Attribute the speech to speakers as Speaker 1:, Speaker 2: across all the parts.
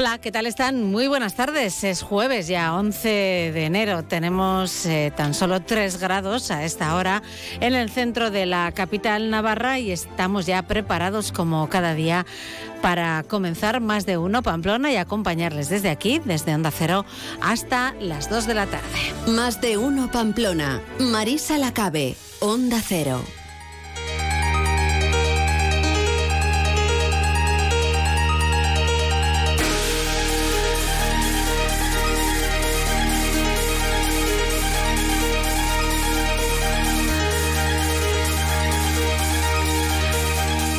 Speaker 1: Hola, ¿qué tal están? Muy buenas tardes. Es jueves ya, 11 de enero. Tenemos eh, tan solo 3 grados a esta hora en el centro de la capital navarra y estamos ya preparados como cada día para comenzar más de uno Pamplona y acompañarles desde aquí, desde Onda Cero, hasta las 2 de la tarde.
Speaker 2: Más de uno Pamplona. Marisa Lacabe, Onda Cero.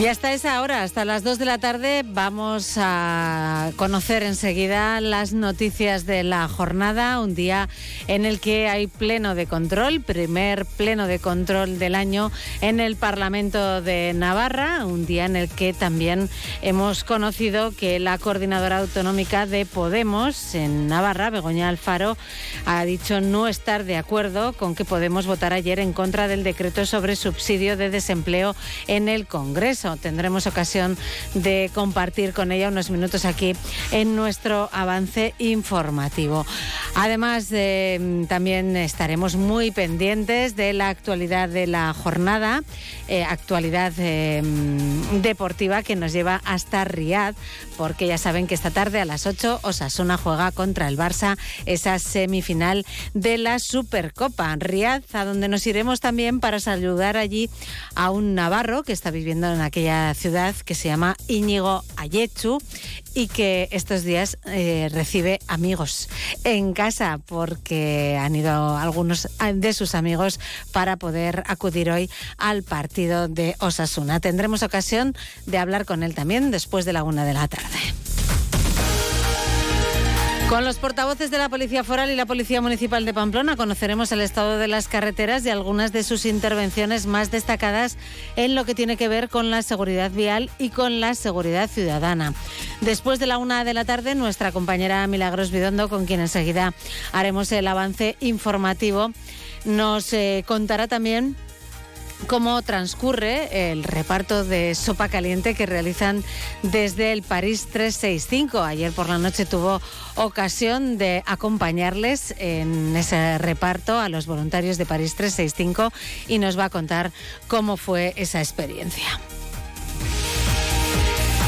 Speaker 1: Y hasta esa hora, hasta las 2 de la tarde, vamos a conocer enseguida las noticias de la jornada, un día en el que hay pleno de control, primer pleno de control del año en el Parlamento de Navarra, un día en el que también hemos conocido que la coordinadora autonómica de Podemos en Navarra, Begoña Alfaro, ha dicho no estar de acuerdo con que Podemos votar ayer en contra del decreto sobre subsidio de desempleo en el Congreso tendremos ocasión de compartir con ella unos minutos aquí en nuestro avance informativo. Además, eh, también estaremos muy pendientes de la actualidad de la jornada, eh, actualidad eh, deportiva que nos lleva hasta Riad, porque ya saben que esta tarde a las 8 Osasuna juega contra el Barça esa semifinal de la Supercopa. Riad, a donde nos iremos también para saludar allí a un navarro que está viviendo en ciudad que se llama Íñigo Ayechu y que estos días eh, recibe amigos en casa porque han ido algunos de sus amigos para poder acudir hoy al partido de Osasuna. Tendremos ocasión de hablar con él también después de la una de la tarde. Con los portavoces de la Policía Foral y la Policía Municipal de Pamplona conoceremos el estado de las carreteras y algunas de sus intervenciones más destacadas en lo que tiene que ver con la seguridad vial y con la seguridad ciudadana. Después de la una de la tarde, nuestra compañera Milagros Bidondo, con quien enseguida haremos el avance informativo, nos eh, contará también cómo transcurre el reparto de sopa caliente que realizan desde el París 365. Ayer por la noche tuvo ocasión de acompañarles en ese reparto a los voluntarios de París 365 y nos va a contar cómo fue esa experiencia.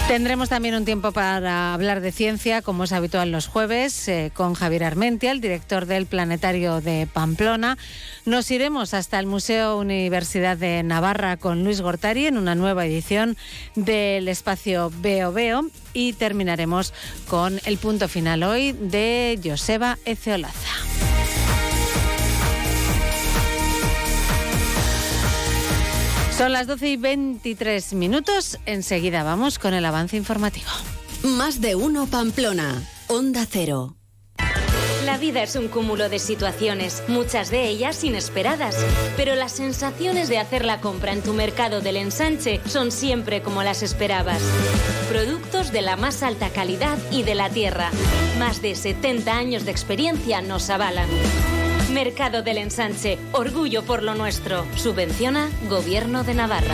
Speaker 1: Tendremos también un tiempo para hablar de ciencia, como es habitual los jueves, eh, con Javier Armentia, el director del Planetario de Pamplona. Nos iremos hasta el Museo Universidad de Navarra con Luis Gortari en una nueva edición del espacio Veo Veo y terminaremos con el punto final hoy de Joseba Eceolaza. Son las 12 y 23 minutos. Enseguida vamos con el avance informativo.
Speaker 2: Más de uno Pamplona. Onda Cero.
Speaker 3: La vida es un cúmulo de situaciones, muchas de ellas inesperadas, pero las sensaciones de hacer la compra en tu mercado del ensanche son siempre como las esperabas. Productos de la más alta calidad y de la tierra. Más de 70 años de experiencia nos avalan. Mercado del Ensanche, orgullo por lo nuestro. Subvenciona Gobierno de Navarra.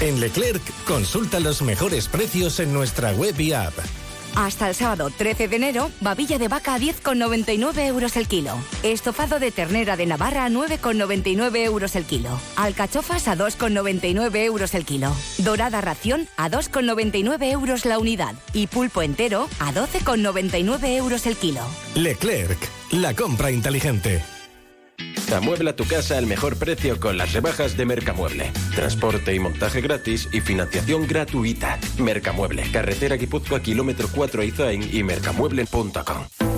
Speaker 4: En Leclerc, consulta los mejores precios en nuestra web y app.
Speaker 5: Hasta el sábado 13 de enero, babilla de vaca a 10,99 euros el kilo. Estofado de ternera de Navarra a 9,99 euros el kilo. Alcachofas a 2,99 euros el kilo. Dorada ración a 2,99 euros la unidad. Y pulpo entero a 12,99 euros el kilo.
Speaker 4: Leclerc, la compra inteligente.
Speaker 6: Amuebla tu casa al mejor precio con las rebajas de Mercamueble. Transporte y montaje gratis y financiación gratuita. Mercamueble, carretera Guipúzcoa, kilómetro 4 Izain y mercamueble.com.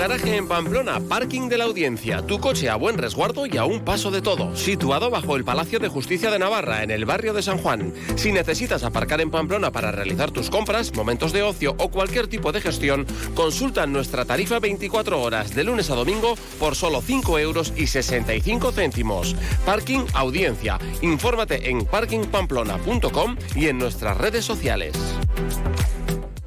Speaker 6: garaje en Pamplona, Parking de la Audiencia. Tu coche a buen resguardo y a un paso de todo. Situado bajo el Palacio de Justicia de Navarra, en el barrio de San Juan. Si necesitas aparcar en Pamplona para realizar tus compras, momentos de ocio o cualquier tipo de gestión, consulta nuestra tarifa 24 horas de lunes a domingo por solo 5 euros y 65 céntimos. Parking Audiencia. Infórmate en parkingpamplona.com y en nuestras redes sociales.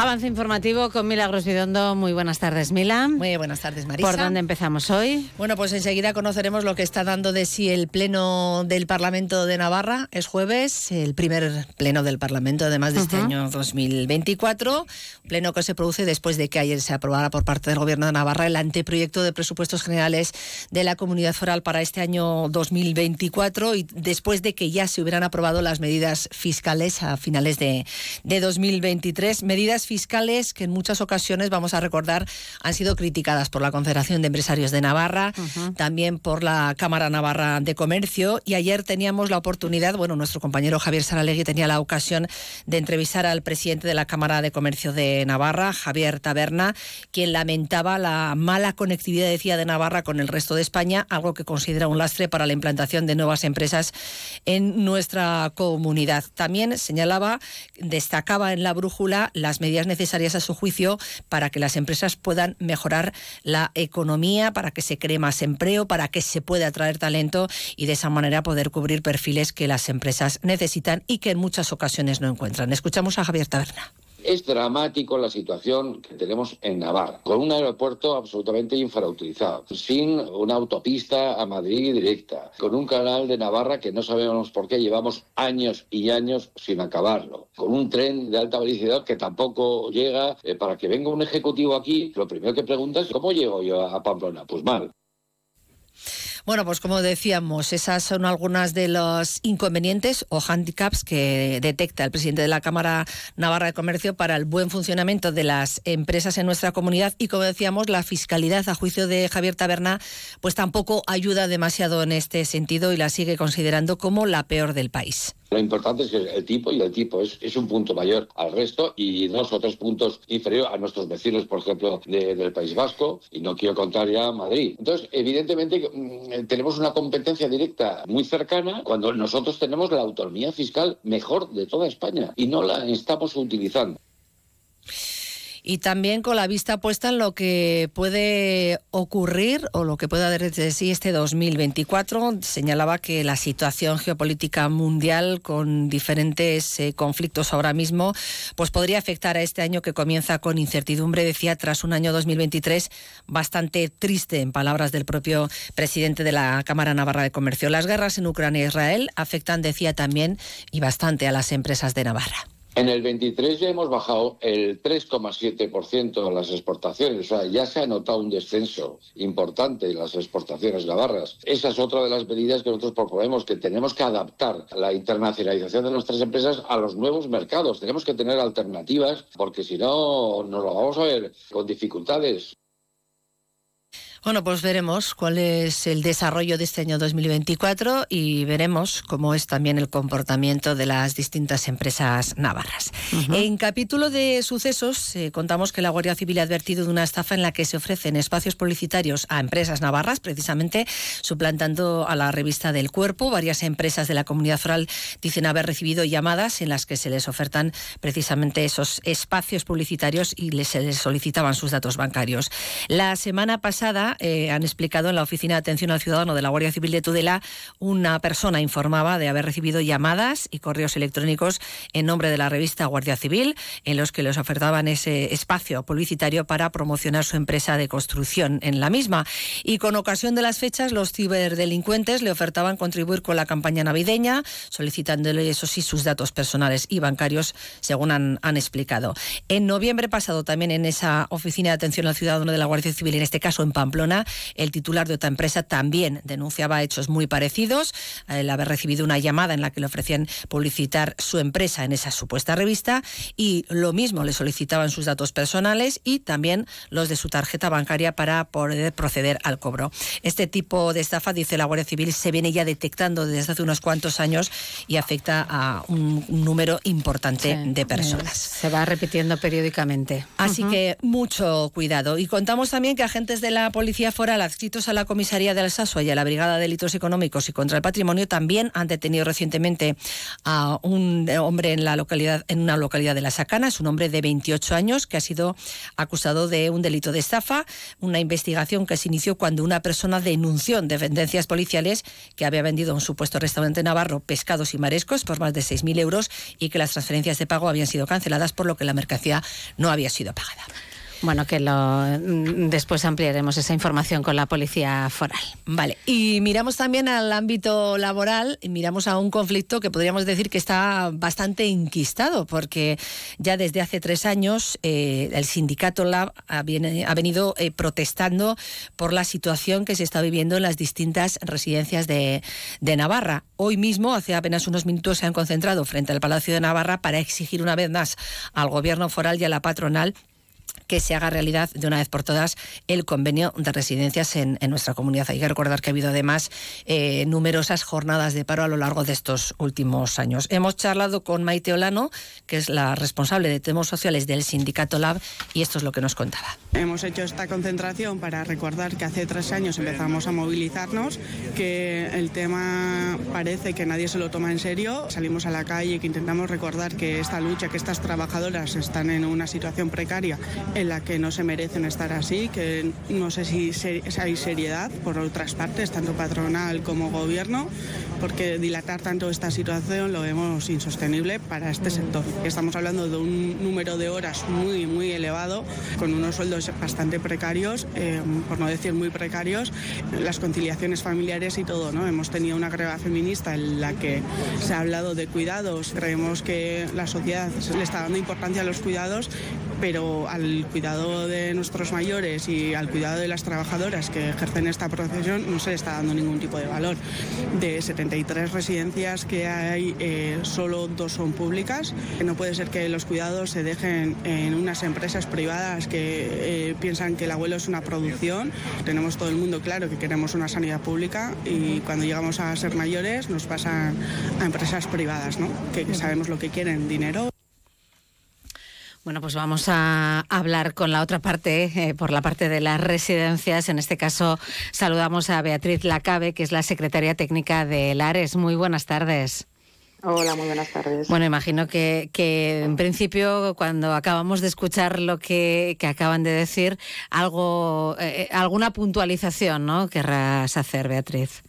Speaker 1: Avance informativo con Milagros Vidondo. Muy buenas tardes, Mila.
Speaker 7: Muy buenas tardes, Marisa.
Speaker 1: ¿Por dónde empezamos hoy?
Speaker 7: Bueno, pues enseguida conoceremos lo que está dando de sí el Pleno del Parlamento de Navarra. Es jueves, el primer Pleno del Parlamento, además de este año 2024. Pleno que se produce después de que ayer se aprobara por parte del Gobierno de Navarra el anteproyecto de presupuestos generales de la Comunidad Foral para este año 2024 y después de que ya se hubieran aprobado las medidas fiscales a finales de, de 2023. Medidas fiscales que en muchas ocasiones, vamos a recordar, han sido criticadas por la Confederación de Empresarios de Navarra, también por la Cámara Navarra de Comercio. Y ayer teníamos la oportunidad, bueno, nuestro compañero Javier Saralegui tenía la ocasión de entrevistar al presidente de la Cámara de Comercio de Navarra, Javier Taberna, quien lamentaba la mala conectividad, decía, de Navarra con el resto de España, algo que considera un lastre para la implantación de nuevas empresas en nuestra comunidad. También señalaba, destacaba en la brújula las medidas necesarias a su juicio para que las empresas puedan mejorar la economía, para que se cree más empleo, para que se pueda atraer talento y de esa manera poder cubrir perfiles que las empresas necesitan y que en muchas ocasiones no encuentran. Escuchamos a Javier Taberna.
Speaker 8: Es dramático la situación que tenemos en Navarra, con un aeropuerto absolutamente infrautilizado, sin una autopista a Madrid directa, con un canal de Navarra que no sabemos por qué llevamos años y años sin acabarlo, con un tren de alta velocidad que tampoco llega. Eh, para que venga un ejecutivo aquí, lo primero que pregunta es ¿cómo llego yo a Pamplona? Pues mal.
Speaker 7: Bueno, pues como decíamos, esas son algunas de los inconvenientes o handicaps que detecta el presidente de la Cámara Navarra de Comercio para el buen funcionamiento de las empresas en nuestra comunidad y como decíamos, la fiscalidad a juicio de Javier Taberna pues tampoco ayuda demasiado en este sentido y la sigue considerando como la peor del país.
Speaker 8: Lo importante es que el tipo y el tipo es, un punto mayor al resto y dos o tres puntos inferior a nuestros vecinos, por ejemplo, del País Vasco, y no quiero contar ya Madrid. Entonces, evidentemente, mm, tenemos una competencia directa muy cercana cuando nosotros tenemos la autonomía fiscal mejor de toda España y no la estamos utilizando
Speaker 7: y también con la vista puesta en lo que puede ocurrir o lo que puede haber de sí este 2024. Señalaba que la situación geopolítica mundial con diferentes eh, conflictos ahora mismo pues podría afectar a este año que comienza con incertidumbre, decía, tras un año 2023 bastante triste, en palabras del propio presidente de la Cámara Navarra de Comercio. Las guerras en Ucrania e Israel afectan, decía también, y bastante a las empresas de Navarra.
Speaker 8: En el 23 ya hemos bajado el 3,7% de las exportaciones, o sea, ya se ha notado un descenso importante en las exportaciones navarras. Esa es otra de las medidas que nosotros proponemos, que tenemos que adaptar la internacionalización de nuestras empresas a los nuevos mercados. Tenemos que tener alternativas, porque si no, nos lo vamos a ver con dificultades.
Speaker 7: Bueno, pues veremos cuál es el desarrollo de este año 2024 y veremos cómo es también el comportamiento de las distintas empresas navarras. En capítulo de sucesos eh, contamos que la Guardia Civil ha advertido de una estafa en la que se ofrecen espacios publicitarios a empresas navarras, precisamente suplantando a la revista del cuerpo. Varias empresas de la comunidad foral dicen haber recibido llamadas en las que se les ofertan precisamente esos espacios publicitarios y se les solicitaban sus datos bancarios. La semana pasada eh, han explicado en la Oficina de Atención al Ciudadano de la Guardia Civil de Tudela, una persona informaba de haber recibido llamadas y correos electrónicos en nombre de la revista Guardia Civil, en los que les ofertaban ese espacio publicitario para promocionar su empresa de construcción en la misma. Y con ocasión de las fechas, los ciberdelincuentes le ofertaban contribuir con la campaña navideña, solicitándole, eso sí, sus datos personales y bancarios, según han, han explicado. En noviembre pasado, también en esa Oficina de Atención al Ciudadano de la Guardia Civil, en este caso en Pamplona, Pamplona. El titular de otra empresa también denunciaba hechos muy parecidos, el haber recibido una llamada en la que le ofrecían publicitar su empresa en esa supuesta revista y lo mismo le solicitaban sus datos personales y también los de su tarjeta bancaria para poder proceder al cobro. Este tipo de estafa, dice la Guardia Civil, se viene ya detectando desde hace unos cuantos años y afecta a un número importante de personas.
Speaker 1: Se va repitiendo periódicamente.
Speaker 7: Así que mucho cuidado. Y contamos también que agentes de la Policía Foral adscritos a la Comisaría de Alsasua y a la Brigada de Delitos Económicos y contra el Patrimonio también han detenido recientemente a un hombre en la localidad en una localidad de La Sacana, es un hombre de 28 años que ha sido acusado de un delito de estafa, una investigación que se inició cuando una persona denunció en dependencias policiales que había vendido a un supuesto restaurante navarro pescados y marescos por más de 6.000 euros y que las transferencias de pago habían sido canceladas por lo que la mercancía no había sido pagada.
Speaker 1: Bueno, que lo, mm, después ampliaremos esa información con la policía foral.
Speaker 7: Vale, y miramos también al ámbito laboral, y miramos a un conflicto que podríamos decir que está bastante inquistado, porque ya desde hace tres años eh, el sindicato Lab ha, venido eh, protestando por la situación que se está viviendo en las distintas residencias de, de Navarra. Hoy mismo, hace apenas unos minutos, se han concentrado frente al Palacio de Navarra para exigir una vez más al gobierno foral y a la patronal que se haga realidad de una vez por todas el convenio de residencias en, nuestra comunidad. Hay que recordar que ha habido además eh, numerosas jornadas de paro a lo largo de estos últimos años. Hemos charlado con Maite Olano, que es la responsable de temas sociales del sindicato Lab, y esto es lo que nos contaba.
Speaker 9: Hemos hecho esta concentración para recordar que hace tres años empezamos a movilizarnos, que el tema parece que nadie se lo toma en serio. Salimos a la calle que intentamos recordar que esta lucha, que estas trabajadoras están en una situación precaria en la que no se merecen estar así, que no sé si hay seriedad por otras partes, tanto patronal como gobierno, porque dilatar tanto esta situación lo vemos insostenible para este sector. Estamos hablando de un número de horas muy, muy elevado, con unos sueldos bastante precarios, eh, por no decir muy precarios, las conciliaciones familiares y todo. ¿no? Hemos tenido una greva feminista en la que se ha hablado de cuidados, creemos que la sociedad le está dando importancia a los cuidados, pero al cuidado de nuestros mayores y al cuidado de las trabajadoras que ejercen esta profesión no se le está dando ningún tipo de valor. De 73 residencias que hay, eh, solo dos son públicas. No puede ser que los cuidados se dejen en unas empresas privadas que eh, piensan que el abuelo es una producción. Tenemos todo el mundo claro que queremos una sanidad pública y cuando llegamos a ser mayores nos pasan a empresas privadas, ¿no? que sabemos lo que quieren, dinero.
Speaker 1: Bueno, pues vamos a hablar con la otra parte, eh, por la parte de las residencias. En este caso, saludamos a Beatriz Lacabe, que es la secretaria técnica de Lares. Muy buenas tardes.
Speaker 10: Hola, muy buenas tardes.
Speaker 1: Bueno, imagino que, en principio, cuando acabamos de escuchar lo que, acaban de decir, algo, eh, alguna puntualización, ¿no? Querrás hacer, Beatriz.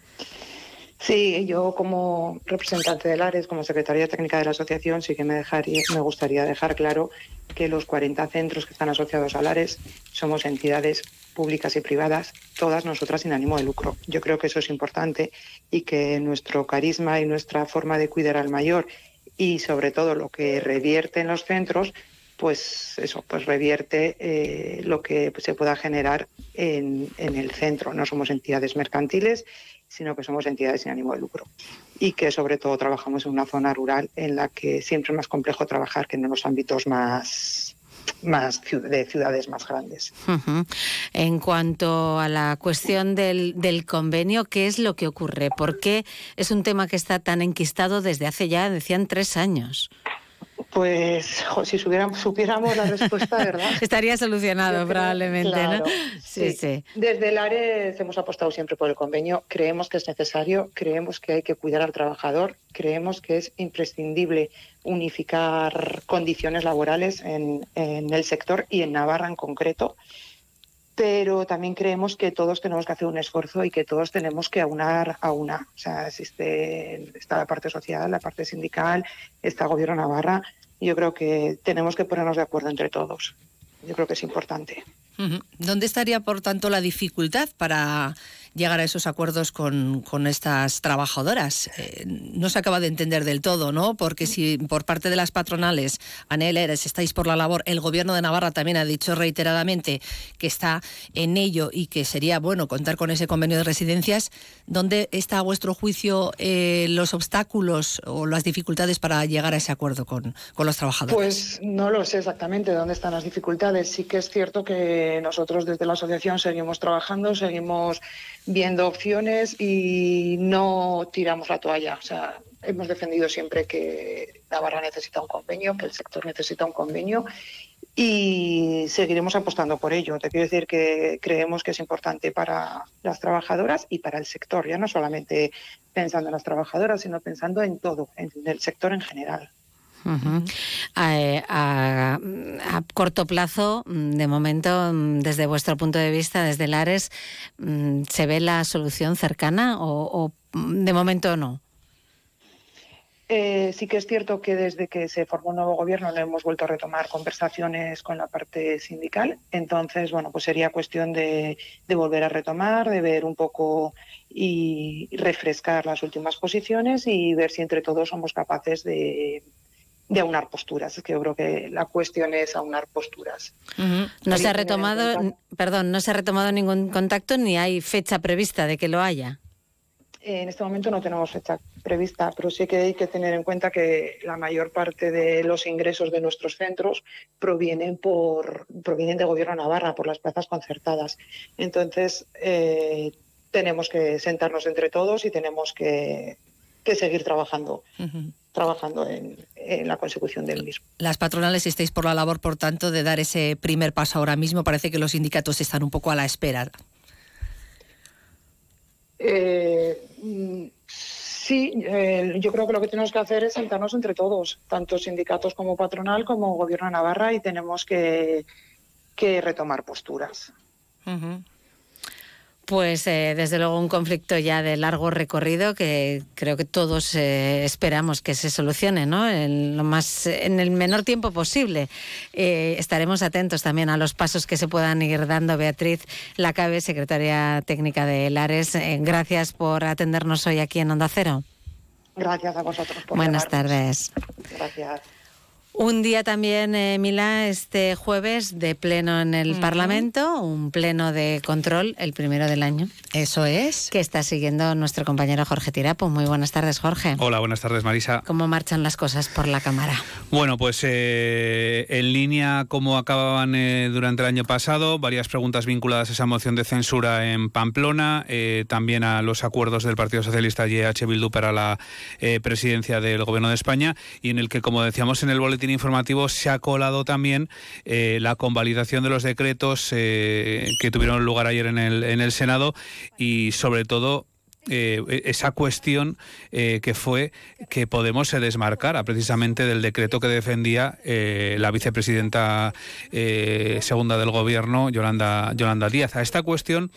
Speaker 10: Sí, yo como representante del ARES, como secretaria técnica de la asociación, sí que me, dejaría, me gustaría dejar claro que los 40 centros que están asociados al ARES somos entidades públicas y privadas, todas nosotras sin ánimo de lucro. Yo creo que eso es importante y que nuestro carisma y nuestra forma de cuidar al mayor y sobre todo lo que revierte en los centros, pues eso, pues revierte eh, lo que se pueda generar en, en el centro. No somos entidades mercantiles sino que somos entidades sin ánimo de lucro y que sobre todo trabajamos en una zona rural en la que siempre es más complejo trabajar que en los ámbitos más más de ciudades más grandes.
Speaker 1: En cuanto a la cuestión del, del, convenio, ¿qué es lo que ocurre? ¿Por qué es un tema que está tan enquistado desde hace ya, decían, tres años?
Speaker 10: Pues si supiéramos la respuesta, ¿verdad?
Speaker 1: Estaría solucionado probablemente, ¿no?
Speaker 10: Sí, sí, Desde el ARES hemos apostado siempre por el convenio. Creemos que es necesario, creemos que hay que cuidar al trabajador, creemos que es imprescindible unificar condiciones laborales en, en el sector y en Navarra en concreto pero también creemos que todos tenemos que hacer un esfuerzo y que todos tenemos que aunar a una. O sea, existe, está la parte social, la parte sindical, está el gobierno Navarra. Yo creo que tenemos que ponernos de acuerdo entre todos. Yo creo que es importante.
Speaker 7: ¿Dónde estaría, por tanto, la dificultad para llegar a esos acuerdos con, estas trabajadoras. Eh, no se acaba de entender del todo, ¿no? Porque si por parte de las patronales, Anel Eres, estáis por la labor, el gobierno de Navarra también ha dicho reiteradamente que está en ello y que sería bueno contar con ese convenio de residencias, ¿dónde está a vuestro juicio eh, los obstáculos o las dificultades para llegar a ese acuerdo con, con los trabajadores?
Speaker 10: Pues no lo sé exactamente dónde están las dificultades. Sí que es cierto que nosotros desde la asociación seguimos trabajando, seguimos viendo opciones y no tiramos la toalla. O sea, hemos defendido siempre que Navarra necesita un convenio, que el sector necesita un convenio y seguiremos apostando por ello. Te quiero decir que creemos que es importante para las trabajadoras y para el sector, ya no solamente pensando en las trabajadoras, sino pensando en todo, en el sector en general.
Speaker 1: A, corto plazo, de momento, desde vuestro punto de vista, desde Lares, ¿se ve la solución cercana o de momento no?
Speaker 10: Eh, sí que es cierto que desde que se formó un nuevo gobierno no hemos vuelto a retomar conversaciones con la parte sindical. Entonces, bueno, pues sería cuestión de, volver a retomar, de ver un poco y refrescar las últimas posiciones y ver si entre todos somos capaces de, aunar posturas. Es que yo creo que la cuestión es aunar posturas.
Speaker 1: No se ha retomado, perdón, no se ha retomado ningún contacto ni hay fecha prevista de que lo haya.
Speaker 10: En este momento no tenemos fecha prevista, pero sí que hay que tener en cuenta que la mayor parte de los ingresos de nuestros centros provienen por provienen de Gobierno de Navarra por las plazas concertadas. Entonces eh, tenemos que sentarnos entre todos y tenemos que, seguir trabajando. trabajando en, en, la consecución del mismo.
Speaker 7: Las patronales estáis por la labor, por tanto, de dar ese primer paso ahora mismo. Parece que los sindicatos están un poco a la espera.
Speaker 10: Eh, sí, eh, yo creo que lo que tenemos que hacer es sentarnos entre todos, tanto sindicatos como patronal como gobierno de Navarra, y tenemos que, retomar posturas.
Speaker 1: Pues eh, desde luego un conflicto ya de largo recorrido que creo que todos eh, esperamos que se solucione, ¿no? En lo más en el menor tiempo posible. Eh, estaremos atentos también a los pasos que se puedan ir dando. Beatriz Lacabe, secretaria técnica de Lares, gracias por atendernos hoy aquí en Onda Cero.
Speaker 10: Gracias a vosotros. Por
Speaker 1: Buenas tardes.
Speaker 10: Gracias.
Speaker 1: Un día también, eh, Mila, este jueves de pleno en el Parlamento, un pleno de control, el primero del año.
Speaker 7: Eso es.
Speaker 1: Que está siguiendo nuestro compañero Jorge Tirapo. Muy buenas tardes, Jorge.
Speaker 11: Hola, buenas tardes, Marisa.
Speaker 1: ¿Cómo marchan las cosas por la Cámara?
Speaker 11: Bueno, pues eh, en línea como acababan eh, durante el año pasado, varias preguntas vinculadas a esa moción de censura en Pamplona, también a los acuerdos del Partido Socialista y EH Bildu para la presidencia del Gobierno de España, y en el que, como decíamos en el boletín informativo se ha colado también eh, la convalidación de los decretos eh, que tuvieron lugar ayer en el, en el Senado y sobre todo eh, esa cuestión que fue que Podemos se desmarcara precisamente del decreto que defendía la vicepresidenta segunda del gobierno, Yolanda, Yolanda Díaz. A esta cuestión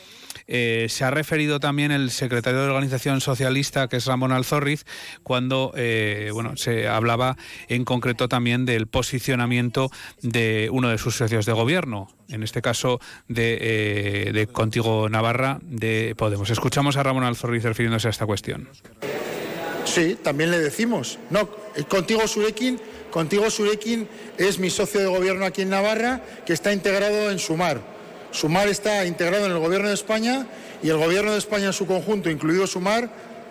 Speaker 11: eh, se ha referido también el secretario de Organización Socialista, que es Ramón Alzorriz, cuando eh, bueno, se hablaba en concreto también del posicionamiento de uno de sus socios de gobierno, en este caso de, eh, Contigo Navarra, de Podemos. Escuchamos a Ramón Alzorriz refiriéndose a esta cuestión.
Speaker 12: Sí, también le decimos. No, contigo Surekin, contigo Surekin es mi socio de gobierno aquí en Navarra, que está integrado en Sumar. Sumar está integrado en el Gobierno de España y el Gobierno de España en su conjunto, incluido Sumar,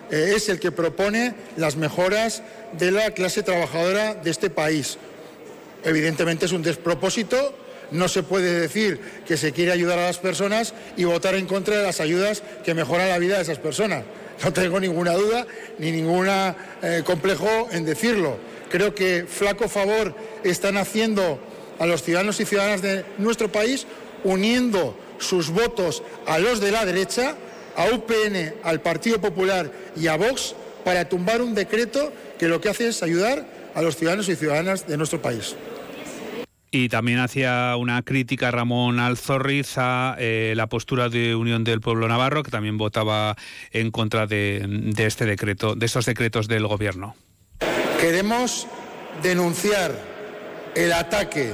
Speaker 12: eh, es el que propone las mejoras de la clase trabajadora de este país. Evidentemente es un despropósito. No se puede decir que se quiere ayudar a las personas y votar en contra de las ayudas que mejoran la vida de esas personas. No tengo ninguna duda ni ningún eh, complejo en decirlo. Creo que flaco favor están haciendo a los ciudadanos y ciudadanas de nuestro país uniendo sus votos a los de la derecha, a UPN, al Partido Popular y a Vox para tumbar un decreto que lo que hace es ayudar a los ciudadanos y ciudadanas de nuestro país.
Speaker 11: Y también hacía una crítica Ramón Alzorriz a eh, la postura de Unión del Pueblo Navarro, que también votaba en contra de, de este decreto, de estos decretos del Gobierno.
Speaker 12: Queremos denunciar el ataque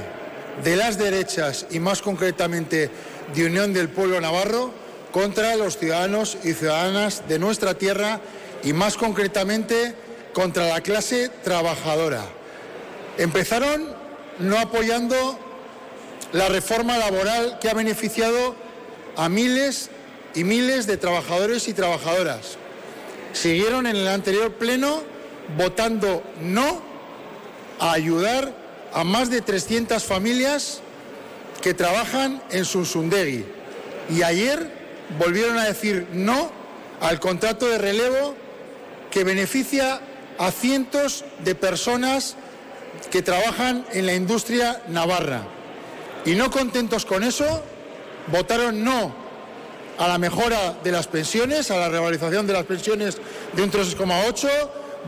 Speaker 12: de las derechas y más concretamente de Unión del Pueblo Navarro contra los ciudadanos y ciudadanas de nuestra tierra y más concretamente contra la clase trabajadora. Empezaron no apoyando la reforma laboral que ha beneficiado a miles y miles de trabajadores y trabajadoras. Siguieron en el anterior pleno votando no a ayudar a más de 300 familias que trabajan en Sunsundegui. Y ayer volvieron a decir no al contrato de relevo que beneficia a cientos de personas que trabajan en la industria navarra. Y no contentos con eso, votaron no a la mejora de las pensiones, a la revalorización de las pensiones de un 3,8,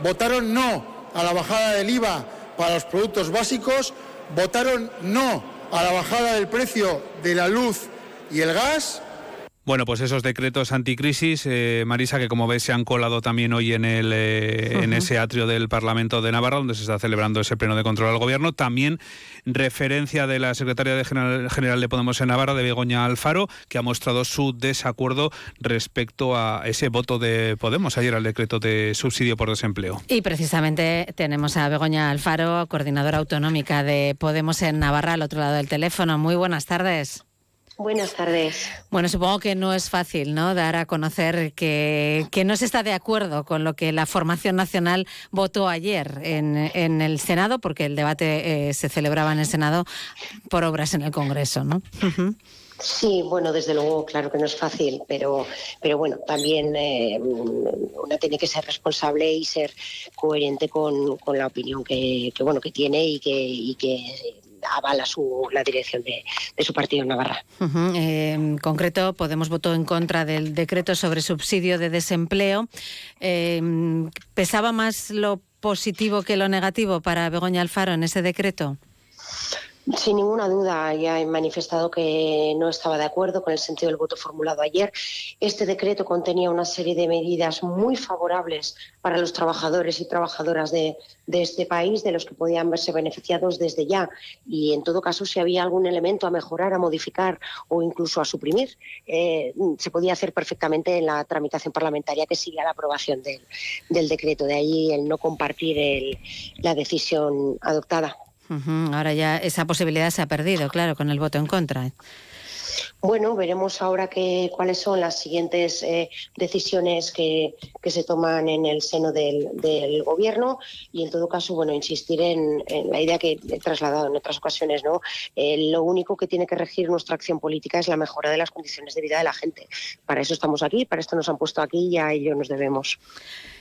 Speaker 12: votaron no a la bajada del IVA para los productos básicos, votaron no a la bajada del precio de la luz y el gas
Speaker 11: bueno, pues esos decretos anticrisis, eh, Marisa, que como ves se han colado también hoy en, el, eh, en ese atrio del Parlamento de Navarra, donde se está celebrando ese pleno de control al gobierno. También referencia de la secretaria de general, de Podemos en Navarra, de Begoña Alfaro, que ha mostrado su desacuerdo respecto a ese voto de Podemos ayer al decreto de subsidio por desempleo.
Speaker 1: Y precisamente tenemos a Begoña Alfaro, coordinadora autonómica de Podemos en Navarra, al otro lado del teléfono. Muy buenas tardes.
Speaker 13: Buenas tardes.
Speaker 1: Bueno, supongo que no es fácil, ¿no? Dar a conocer que, que no se está de acuerdo con lo que la Formación Nacional votó ayer en, en el Senado, porque el debate eh, se celebraba en el Senado por obras en el Congreso, ¿no?
Speaker 13: Sí, bueno, desde luego, claro que no es fácil, pero, pero bueno, también eh, una tiene que ser responsable y ser coherente con, con la opinión que, que, bueno que tiene y que, y que avala su, la dirección de, su partido en Navarra.
Speaker 1: en concreto, Podemos votó en contra del decreto sobre subsidio de desempleo. Em, ¿Pesaba más lo positivo que lo negativo para Begoña Alfaro en ese decreto?
Speaker 13: Sin ninguna duda, ya he manifestado que no estaba de acuerdo con el sentido del voto formulado ayer. Este decreto contenía una serie de medidas muy favorables para los trabajadores y trabajadoras de, este país, de los que podían verse beneficiados desde ya. Y en todo caso, si había algún elemento a mejorar, a modificar o incluso a suprimir, eh, se podía hacer perfectamente en la tramitación parlamentaria que sigue a la aprobación del, decreto. De ahí el no compartir la decisión adoptada.
Speaker 1: Ahora ya esa posibilidad se ha perdido, claro, con el voto en contra.
Speaker 13: Bueno, veremos ahora que, cuáles son las siguientes eh, decisiones que, se toman en el seno del, Gobierno y, en todo caso, bueno, insistir en, la idea que he trasladado en otras ocasiones. ¿no? Eh, lo único que tiene que regir nuestra acción política es la mejora de las condiciones de vida de la gente. Para eso estamos aquí, para esto nos han puesto aquí y a ello nos debemos.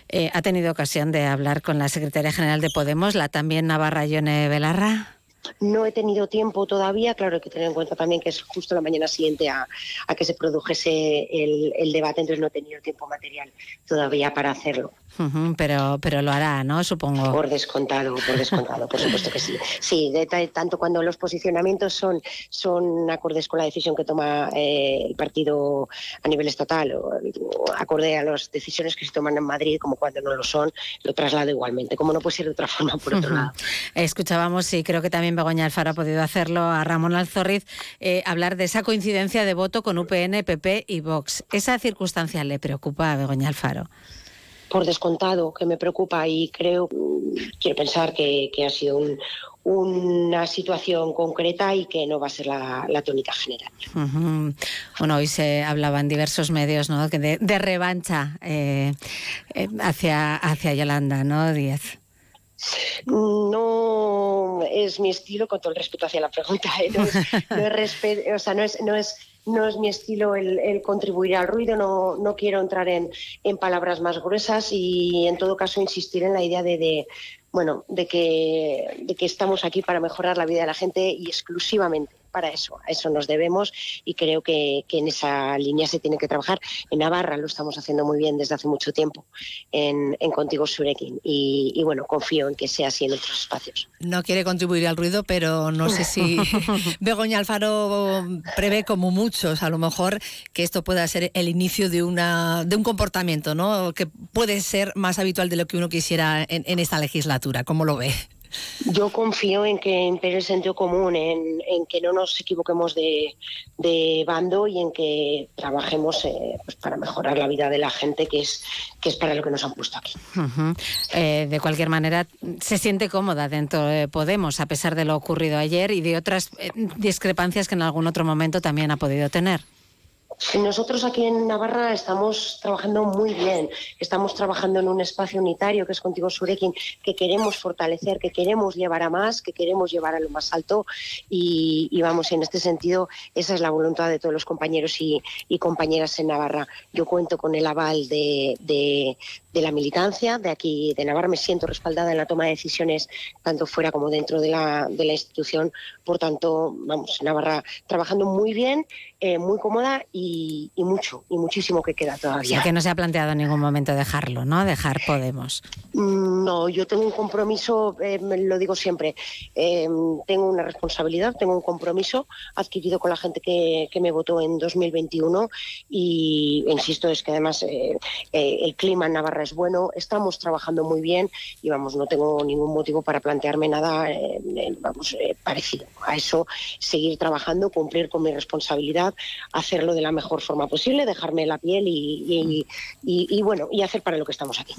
Speaker 1: Eh, ¿Ha tenido ocasión de hablar con la secretaria general de Podemos, la también Navarra Yone Belarra?
Speaker 13: No he tenido tiempo todavía, claro, hay que tener en cuenta también que es justo la mañana siguiente a, que se produjese el, debate, entonces no he tenido tiempo material todavía para hacerlo.
Speaker 1: pero, pero lo hará, ¿no? Supongo.
Speaker 13: Por descontado, por descontado, por supuesto que sí. Sí, tanto cuando los posicionamientos son, son acordes con la decisión que toma eh, el partido a nivel estatal, o acorde a las decisiones que se toman en Madrid, como cuando no lo son, lo traslado igualmente, como no puede ser de otra forma, por otro lado.
Speaker 1: Escuchábamos, y creo que también Begoña Alfaro ha podido hacerlo, a Ramón Alzorriz, eh, hablar de esa coincidencia de voto con UPN, PP y Vox. ¿Esa circunstancia le preocupa a Begoña Alfaro?
Speaker 13: Por descontado, que me preocupa y creo, quiero pensar que, ha sido una situación concreta y que no va a ser la, tónica general.
Speaker 1: Bueno, hoy se hablaba en diversos medios ¿no? de, de revancha eh, eh, hacia, hacia Yolanda, ¿no, Díaz?
Speaker 13: No es mi estilo, con todo el respeto hacia la pregunta, ¿eh? no, es, o sea, no es, no es no es mi estilo el, contribuir al ruido, no, no quiero entrar en, en, palabras más gruesas y en todo caso insistir en la idea de, de bueno, de que, de que estamos aquí para mejorar la vida de la gente y exclusivamente para eso, a eso nos debemos y creo que, en esa línea se tiene que trabajar. En Navarra lo estamos haciendo muy bien desde hace mucho tiempo en, Contigo Surekin y, bueno, confío en que sea así en otros espacios.
Speaker 7: No quiere contribuir al ruido, pero no sé si Begoña Alfaro prevé como muchos a lo mejor que esto pueda ser el inicio de, una, de un comportamiento ¿no? que puede ser más habitual de lo que uno quisiera en, en esta legislatura. ¿Cómo lo ve?
Speaker 13: Yo confío en que impere el sentido común, en, que no nos equivoquemos de, bando y en que trabajemos eh, pues para mejorar la vida de la gente, que es, que es para lo que nos han puesto aquí.
Speaker 1: Eh, de cualquier manera, se siente cómoda dentro de Podemos, a pesar de lo ocurrido ayer y de otras eh, discrepancias que en algún otro momento también ha podido tener.
Speaker 13: Nosotros aquí en Navarra estamos trabajando muy bien, estamos trabajando en un espacio unitario que es Contigo Surekin, que queremos fortalecer, que queremos llevar a más, que queremos llevar a lo más alto y, vamos, en este sentido esa es la voluntad de todos los compañeros y, compañeras en Navarra. Yo cuento con el aval de, de la militancia de aquí de Navarra. Me siento respaldada en la toma de decisiones tanto fuera como dentro de la, de la institución. Por tanto, vamos, Navarra trabajando muy bien, eh, muy cómoda y, mucho, y muchísimo que queda todavía.
Speaker 1: que no se ha planteado en ningún momento dejarlo, ¿no? Dejar Podemos.
Speaker 13: Mm, no, yo tengo un compromiso, eh, lo digo siempre, eh, tengo una responsabilidad, tengo un compromiso adquirido con la gente que, que me votó en 2021 y, insisto, es que además el clima en Navarra es bueno, estamos trabajando muy bien y vamos, no tengo ningún motivo para plantearme nada eh, eh, vamos, eh, parecido a eso, seguir trabajando, cumplir con mi responsabilidad, hacerlo de la mejor forma posible, dejarme la piel y, bueno, y hacer para lo que estamos aquí.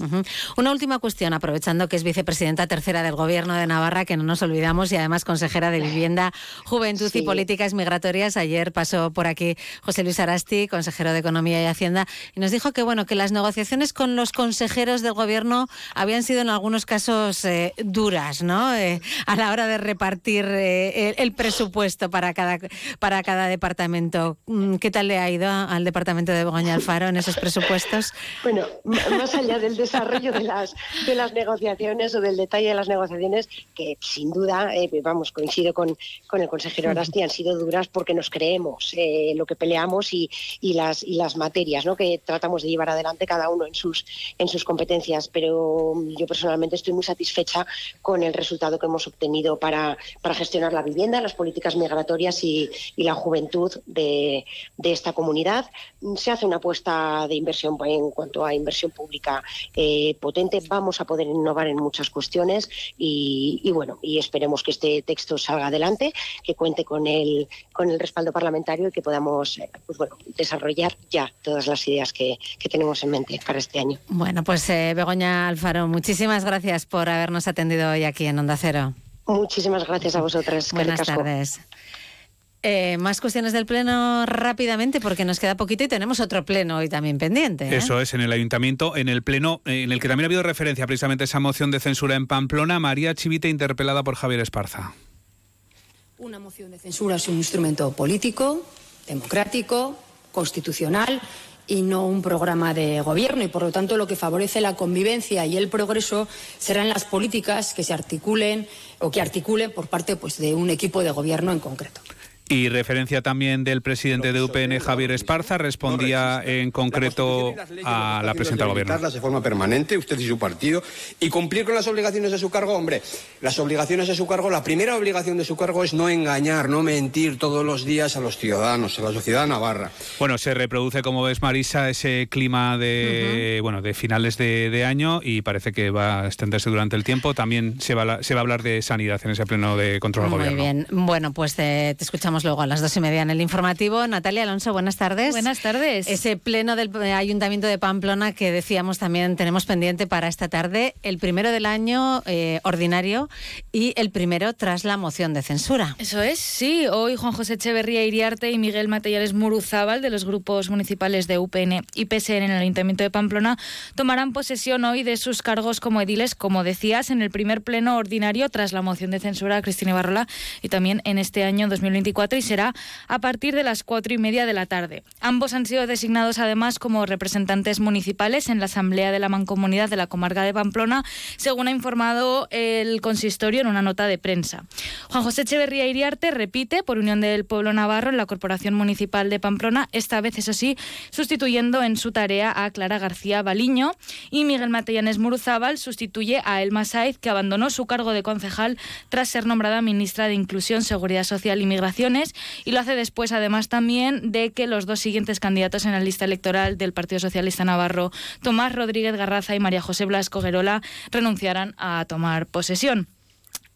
Speaker 1: Una última cuestión, aprovechando que es vicepresidenta tercera del Gobierno de Navarra, que no nos olvidamos, y además consejera de Vivienda, Juventud y Políticas Migratorias. Ayer pasó por aquí José Luis Arasti, consejero de Economía y Hacienda, y nos dijo que bueno, que las negociaciones con los consejeros del gobierno habían sido en algunos casos eh, duras, ¿no? Eh, a la hora de repartir eh, el, presupuesto para cada, para cada departamento. Mm, ¿Qué tal le ha ido al departamento de Begoña Alfaro en esos presupuestos?
Speaker 13: Bueno, más allá del desarrollo de las, de las negociaciones o del detalle de las negociaciones, que sin duda, vamos, coincido con, con el consejero Arasti, han sido duras porque nos creemos lo que peleamos y, y, las, y las materias ¿no? que tratamos de llevar adelante cada uno en sus, en sus competencias, pero yo personalmente estoy muy satisfecha con el resultado que hemos obtenido para, para gestionar la vivienda, las políticas migratorias y, la juventud de, de, esta comunidad. Se hace una apuesta de inversión en cuanto a inversión pública eh, potente. Vamos a poder innovar en muchas cuestiones y, bueno, y esperemos que este texto salga adelante, que cuente con el, con el respaldo parlamentario y que podamos eh, pues bueno, desarrollar ya todas las ideas que, que tenemos en mente para este año.
Speaker 1: Bueno, pues eh, Begoña Alfaro, muchísimas gracias por habernos atendido hoy aquí en Onda Cero.
Speaker 13: Muchísimas gracias a vosotras.
Speaker 1: Buenas tardes. Eh, más cuestiones del Pleno rápidamente porque nos queda poquito y tenemos otro Pleno hoy también pendiente.
Speaker 11: ¿eh? Eso es, en el Ayuntamiento, en el Pleno, en el que también ha habido referencia precisamente a esa moción de censura en Pamplona, María Chivite interpelada por Javier Esparza.
Speaker 14: Una moción de censura es un instrumento político, democrático, constitucional y no un programa de gobierno y por lo tanto lo que favorece la convivencia y el progreso serán las políticas que se articulen o que articulen por parte pues, de un equipo de gobierno en concreto.
Speaker 11: Y referencia también del presidente de UPN, Javier Esparza, respondía en concreto a la presidenta del gobierno.
Speaker 15: de forma permanente, usted y su partido, y cumplir con las obligaciones de su cargo. Hombre, las obligaciones de su cargo, la primera obligación de su cargo es no engañar, no mentir todos los días a los ciudadanos, a la sociedad navarra.
Speaker 11: Bueno, se reproduce, como ves, Marisa, ese clima de, bueno, de finales de, año y parece que va a extenderse durante el tiempo. También se va, a, se va a hablar de sanidad en ese pleno de control del gobierno.
Speaker 1: Muy bien. Bueno, pues te escuchamos luego a las dos y media en el informativo. Natalia Alonso, buenas tardes.
Speaker 16: Buenas tardes.
Speaker 1: Ese pleno del Ayuntamiento de Pamplona que decíamos también tenemos pendiente para esta tarde, el primero del año eh, ordinario y el primero tras la moción de censura.
Speaker 16: Eso es, sí. Hoy Juan José Echeverría Iriarte y Miguel Matellales Muruzábal de los grupos municipales de UPN y PSN en el Ayuntamiento de Pamplona tomarán posesión hoy de sus cargos como ediles, como decías, en el primer pleno ordinario tras la moción de censura a Cristina Barrola y también en este año 2024 y será a partir de las cuatro y media de la tarde. Ambos han sido designados además como representantes municipales en la Asamblea de la Mancomunidad de la Comarca de Pamplona, según ha informado el consistorio en una nota de prensa. Juan José Echeverría Iriarte repite por Unión del Pueblo Navarro en la Corporación Municipal de Pamplona, esta vez, eso sí, sustituyendo en su tarea a Clara García Baliño y Miguel Matellanes Muruzábal sustituye a Elma Saiz, que abandonó su cargo de concejal tras ser nombrada ministra de Inclusión, Seguridad Social y Y lo hace después además también de que los dos siguientes candidatos en la lista electoral del Partido Socialista Navarro, Tomás Rodríguez Garraza y María José Blasco Gerola, renunciaran a tomar posesión.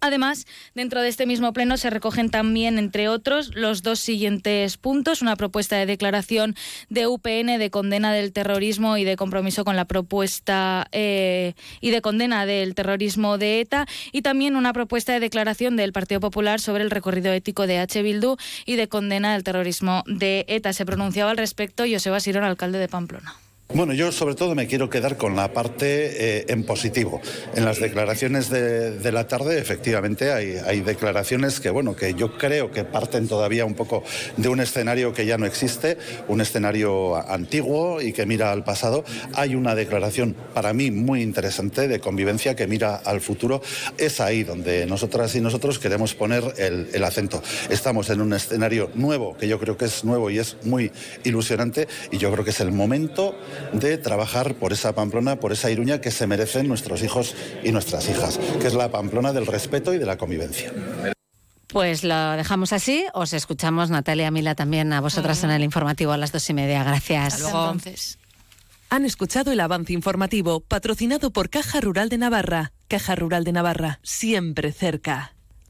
Speaker 16: Además, dentro de este mismo pleno se recogen también, entre otros, los dos siguientes puntos. Una propuesta de declaración de UPN de condena del terrorismo y de compromiso con la propuesta eh, y de condena del terrorismo de ETA. Y también una propuesta de declaración del Partido Popular sobre el recorrido ético de H. Bildu y de condena del terrorismo de ETA. Se pronunciaba al respecto Joseba Sirón, alcalde de Pamplona.
Speaker 17: Bueno, yo sobre todo me quiero quedar con la parte eh, en positivo. En las declaraciones de, la tarde, efectivamente, hay, declaraciones que, bueno, que yo creo que parten todavía un poco de un escenario que ya no existe, un escenario antiguo y que mira al pasado. Hay una declaración para mí muy interesante de convivencia que mira al futuro. Es ahí donde nosotras y nosotros queremos poner el, el acento. Estamos en un escenario nuevo, que yo creo que es nuevo y es muy ilusionante, y yo creo que es el momento de trabajar por esa Pamplona, por esa Iruña que se merecen nuestros hijos y nuestras hijas, que es la Pamplona del respeto y de la convivencia.
Speaker 1: Pues lo dejamos así. Os escuchamos, Natalia Mila, también a vosotras en el informativo a las dos y media. Gracias.
Speaker 18: Entonces. Han escuchado el avance informativo patrocinado por Caja Rural de Navarra. Caja Rural de Navarra, siempre cerca.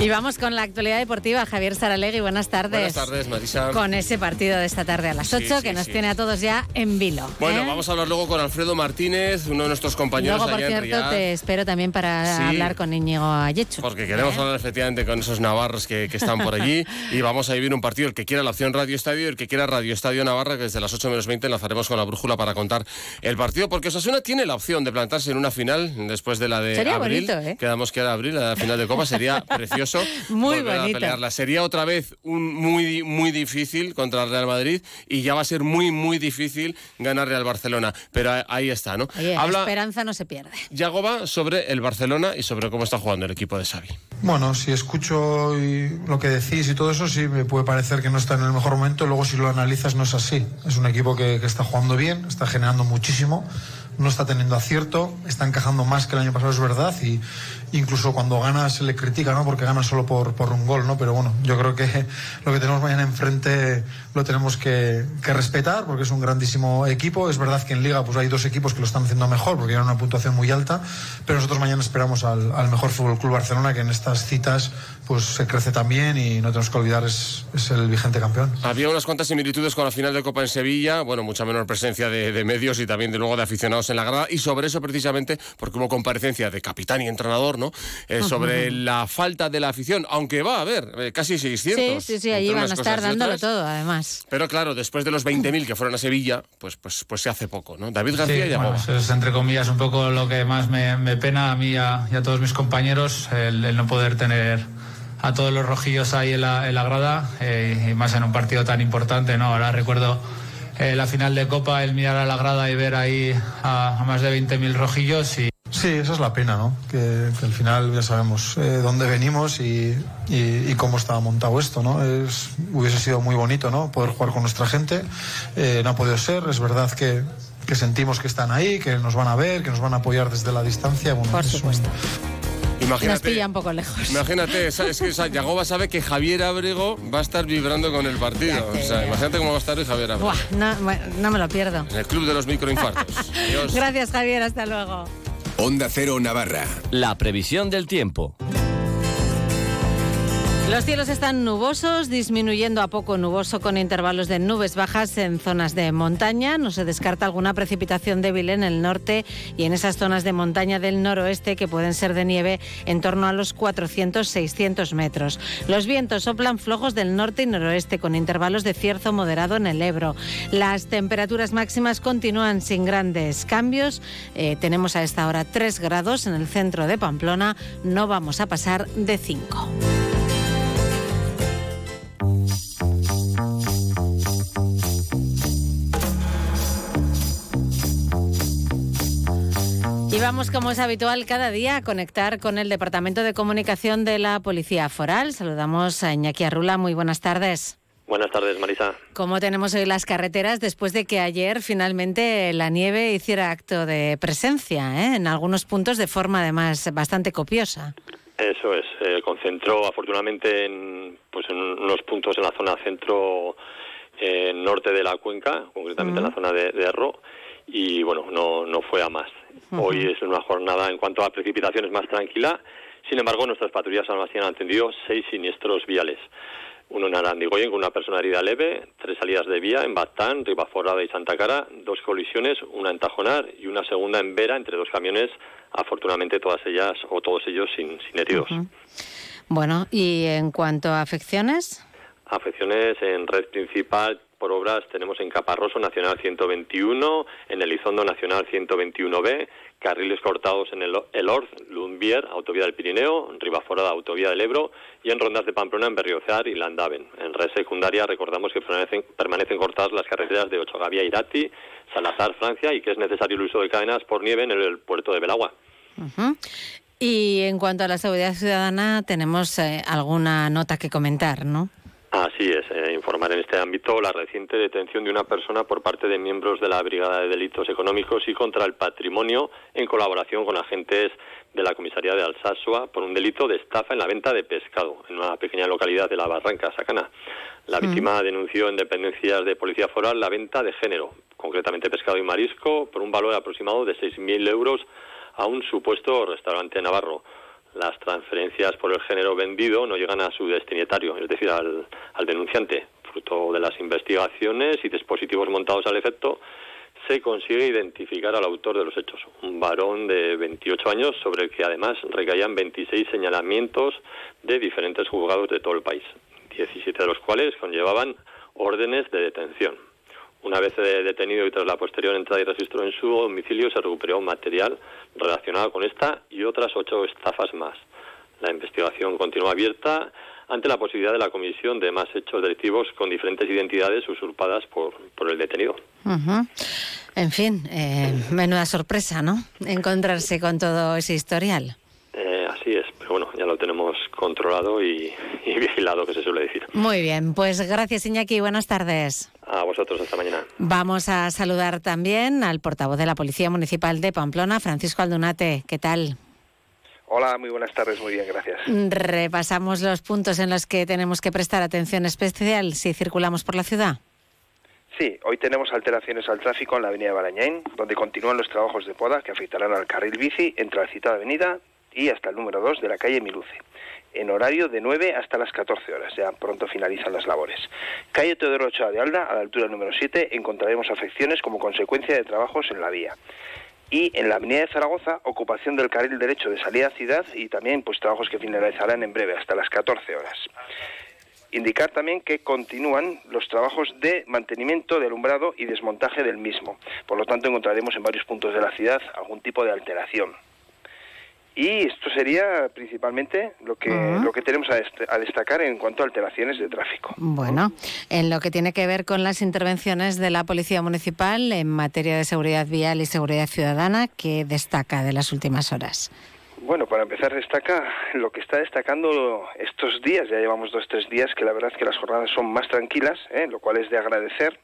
Speaker 1: Y vamos con la actualidad deportiva. Javier Saralegui, buenas tardes.
Speaker 6: Buenas tardes, Marisa.
Speaker 1: Con ese partido de esta tarde a las 8 que nos tiene a todos ya en vilo.
Speaker 6: Bueno,
Speaker 1: ¿eh?
Speaker 6: vamos a hablar luego con Alfredo Martínez, uno de nuestros compañeros
Speaker 1: Luego, por cierto, te espero también para hablar con Íñigo Ayechu.
Speaker 6: Porque queremos
Speaker 1: ¿eh?
Speaker 6: hablar efectivamente con esos navarros que, que, están por allí y vamos a vivir un partido, el que quiera la opción Radio Estadio y el que quiera Radio Estadio Navarra, que desde las 8 menos 20 enlazaremos con la brújula para contar el partido, porque Osasuna tiene la opción de plantarse en una final después de la de
Speaker 1: Sería
Speaker 6: abril.
Speaker 1: bonito, ¿eh?
Speaker 6: Quedamos que era abril, la final de Copa, sería precioso.
Speaker 1: Muy
Speaker 6: volver a
Speaker 1: bonito.
Speaker 6: pelearla. Sería otra vez un muy, muy difícil contra el Real Madrid y ya va a ser muy, muy difícil ganarle al Barcelona. Pero ahí está, ¿no?
Speaker 1: Oye, la
Speaker 6: Habla
Speaker 1: esperanza no se pierde.
Speaker 6: Yagoba sobre el Barcelona y sobre cómo está jugando el equipo de Xavi.
Speaker 19: Bueno, si escucho y lo que decís y todo eso, sí me puede parecer que no está en el mejor momento. Luego, si lo analizas, no es así. Es un equipo que, que está jugando bien, está generando muchísimo, no está teniendo acierto, está encajando más que el año pasado, es verdad. Y incluso cuando gana se le critica, ¿no? Porque gana solo por, por un gol, ¿no? Pero bueno, yo creo que lo que tenemos mañana enfrente lo tenemos que, que respetar porque es un grandísimo equipo. Es verdad que en Liga pues hay dos equipos que lo están haciendo mejor porque tienen una puntuación muy alta, pero nosotros mañana esperamos al, al mejor Fútbol Club Barcelona que en estas citas pues se crece también y no tenemos que olvidar es, es el vigente campeón.
Speaker 6: Había unas cuantas similitudes con la final de Copa en Sevilla, bueno, mucha menor presencia de, de medios y también de luego de aficionados en la grada y sobre eso precisamente porque hubo comparecencia de capitán y entrenador, ¿no? Eh, sobre la falta de la afición, aunque va a haber eh, casi 600.
Speaker 1: Sí, sí, sí, allí
Speaker 6: entre
Speaker 1: van a estar dándolo todo, además.
Speaker 6: Pero claro, después de los 20.000 que fueron a Sevilla, pues, pues, pues se hace poco, ¿no? David García
Speaker 20: Sí,
Speaker 6: y
Speaker 20: bueno, eso es entre comillas un poco lo que más me, me pena a mí y a, y a todos mis compañeros, el, el no poder tener a todos los rojillos ahí en la, en la grada eh, y más en un partido tan importante, ¿no? Ahora recuerdo eh, la final de Copa, el mirar a la grada y ver ahí a, a más de 20.000 rojillos y
Speaker 19: Sí, esa es la pena, ¿no? Que, que al final ya sabemos eh, dónde venimos y, y- y cómo estaba montado esto, ¿no? Es, hubiese sido muy bonito, ¿no? Poder jugar con nuestra gente. Eh, no ha podido ser. Es verdad que, que sentimos que están ahí, que nos van a ver, que nos van a apoyar desde la distancia. Bueno,
Speaker 1: Por
Speaker 19: es un-
Speaker 1: supuesto. Nos
Speaker 6: Imagínate,
Speaker 1: pilla un poco lejos.
Speaker 6: imagínate, es que o sea, Yagoba sabe que Javier Abrego va a estar vibrando con el partido. O sea, imagínate cómo va a estar hoy Javier Abrego.
Speaker 1: Buah, no, no me lo pierdo.
Speaker 6: En el club de los microinfartos. Adiós.
Speaker 1: Gracias, Javier. Hasta luego.
Speaker 21: Onda Cero Navarra. La previsión del tiempo.
Speaker 1: Los cielos están nubosos, disminuyendo a poco nuboso con intervalos de nubes bajas en zonas de montaña. No se descarta alguna precipitación débil en el norte y en esas zonas de montaña del noroeste que pueden ser de nieve en torno a los 400-600 metros. Los vientos soplan flojos del norte y noroeste con intervalos de cierzo moderado en el Ebro. Las temperaturas máximas continúan sin grandes cambios. Eh, tenemos a esta hora 3 grados en el centro de Pamplona. No vamos a pasar de 5. Y vamos, como es habitual, cada día a conectar con el Departamento de Comunicación de la Policía Foral. Saludamos a Iñaki Arrula. Muy buenas tardes.
Speaker 22: Buenas tardes, Marisa.
Speaker 1: ¿Cómo tenemos hoy las carreteras después de que ayer finalmente la nieve hiciera acto de presencia, ¿eh? en algunos puntos de forma además bastante copiosa?
Speaker 22: Eso es, se concentró afortunadamente en, pues en unos puntos en la zona centro eh, norte de la cuenca, concretamente en la zona de, de Erro, y bueno, no, no fue a más. Hoy es una jornada en cuanto a precipitaciones más tranquila, sin embargo nuestras patrullas así han atendido seis siniestros viales uno en Arandigoyen con una persona herida leve, tres salidas de vía en Batán, Ribaforada y Santa Cara, dos colisiones, una en Tajonar y una segunda en Vera entre dos camiones, afortunadamente todas ellas o todos ellos sin, sin heridos.
Speaker 1: Bueno, y en cuanto a afecciones.
Speaker 22: Afecciones en red principal por obras tenemos en Caparroso Nacional 121, en Elizondo Nacional 121B, carriles cortados en el, el Orz, Lumbier, Autovía del Pirineo, Ribaforada, Autovía del Ebro y en Rondas de Pamplona en Berriozar y Landaven. En red secundaria recordamos que permanecen, cortadas las carreteras de Ochagavía, Irati, Salazar, Francia y que es necesario el uso de cadenas por nieve en el, puerto de Belagua.
Speaker 1: Y en cuanto a la seguridad ciudadana, tenemos eh, alguna nota que comentar, ¿no?
Speaker 22: Así es, eh, informar en este ámbito la reciente detención de una persona por parte de miembros de la Brigada de Delitos Económicos y contra el Patrimonio en colaboración con agentes de la comisaría de Alsasua por un delito de estafa en la venta de pescado en una pequeña localidad de la Barranca Sacana. La víctima denunció en dependencias de Policía Foral la venta de género, concretamente pescado y marisco, por un valor aproximado de 6.000 euros a un supuesto restaurante navarro las transferencias por el género vendido no llegan a su destinatario, es decir, al, al, denunciante. Fruto de las investigaciones y dispositivos montados al efecto, se consigue identificar al autor de los hechos, un varón de 28 años sobre el que además recaían 26 señalamientos de diferentes juzgados de todo el país, 17 de los cuales conllevaban órdenes de detención. Una vez detenido y tras la posterior entrada y registro en su domicilio, se recuperó material relacionado con esta y otras ocho estafas más. La investigación continúa abierta ante la posibilidad de la comisión de más hechos delictivos con diferentes identidades usurpadas por, por el detenido.
Speaker 1: En fin, eh, menuda sorpresa, ¿no? Encontrarse con todo ese historial.
Speaker 22: Eh, así es, pero bueno, ya lo tenemos controlado y, y vigilado, que se suele decir.
Speaker 1: Muy bien, pues gracias Iñaki, buenas tardes.
Speaker 22: A vosotros, hasta mañana.
Speaker 1: Vamos a saludar también al portavoz de la Policía Municipal de Pamplona, Francisco Aldunate. ¿Qué tal?
Speaker 23: Hola, muy buenas tardes, muy bien, gracias.
Speaker 1: Repasamos los puntos en los que tenemos que prestar atención especial si circulamos por la ciudad.
Speaker 23: Sí, hoy tenemos alteraciones al tráfico en la avenida Barañain, donde continúan los trabajos de poda que afectarán al carril bici entre la citada avenida y hasta el número 2 de la calle Miluce en horario de 9 hasta las 14 horas. Ya pronto finalizan las labores. Calle Teodoro Ochoa de Alda, a la altura número 7, encontraremos afecciones como consecuencia de trabajos en la vía. Y en la avenida de Zaragoza, ocupación del carril derecho de salida a ciudad y también pues trabajos que finalizarán en breve, hasta las 14 horas. Indicar también que continúan los trabajos de mantenimiento de alumbrado y desmontaje del mismo. Por lo tanto, encontraremos en varios puntos de la ciudad algún tipo de alteración. Y esto sería principalmente lo que, uh -huh. lo que tenemos a, dest a, destacar en cuanto a alteraciones de tráfico.
Speaker 1: Bueno, en lo que tiene que ver con las intervenciones de la Policía Municipal en materia de seguridad vial y seguridad ciudadana, ¿qué destaca de las últimas horas?
Speaker 23: Bueno, para empezar destaca lo que está destacando estos días, ya llevamos dos, tres días, que la verdad es que las jornadas son más tranquilas, ¿eh? lo cual es de agradecer.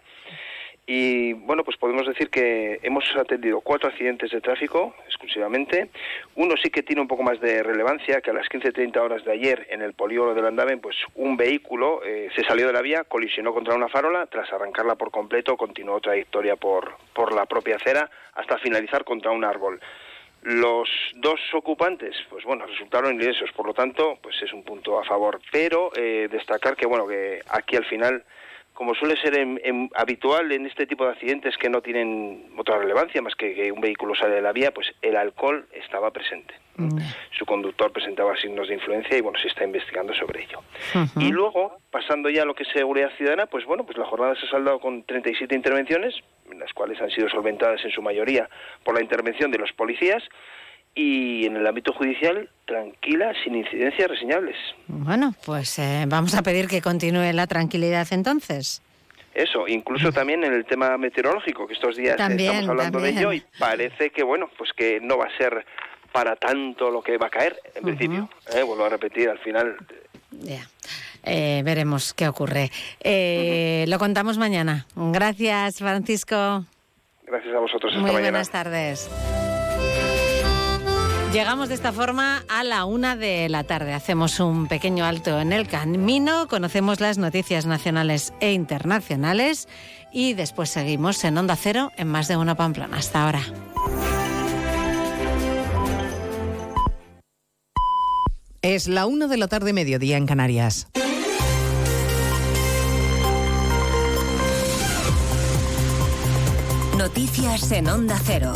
Speaker 23: Y bueno, pues podemos decir que hemos atendido cuatro accidentes de tráfico exclusivamente. Uno sí que tiene un poco más de relevancia, que a las 15.30 horas de ayer en el polígono del Andaven, pues un vehículo eh, se salió de la vía, colisionó contra una farola, tras arrancarla por completo, continuó trayectoria por, por la propia acera hasta finalizar contra un árbol. Los dos ocupantes, pues bueno, resultaron ilesos, por lo tanto, pues es un punto a favor. Pero eh, destacar que bueno, que aquí al final como suele ser en, en, habitual en este tipo de accidentes que no tienen otra relevancia más que que un vehículo sale de la vía, pues el alcohol estaba presente. Mm. Su conductor presentaba signos de influencia y bueno, se está investigando sobre ello. Uh -huh. Y luego, pasando ya a lo que es seguridad ciudadana, pues bueno, pues la jornada se ha saldado con 37 intervenciones, las cuales han sido solventadas en su mayoría por la intervención de los policías y en el ámbito judicial tranquila, sin incidencias reseñables.
Speaker 1: Bueno, pues eh, vamos a pedir que continúe la tranquilidad entonces.
Speaker 23: eso, incluso también en el tema meteorológico, que estos días estamos hablando de ello y parece que, bueno, pues que no va a ser para tanto lo que va a caer, en principio. ¿eh? vuelvo a repetir, al final...
Speaker 1: Eh, veremos qué ocurre. Eh, lo contamos mañana. Gracias, Francisco.
Speaker 23: Gracias a vosotros.
Speaker 1: Muy buenas tardes. Llegamos de esta forma a la una de la tarde. Hacemos un pequeño alto en el camino, conocemos las noticias nacionales e internacionales y después seguimos en Onda Cero en más de una Pamplona. Hasta ahora.
Speaker 24: Es la una de la tarde, mediodía en Canarias.
Speaker 25: Noticias en Onda Cero.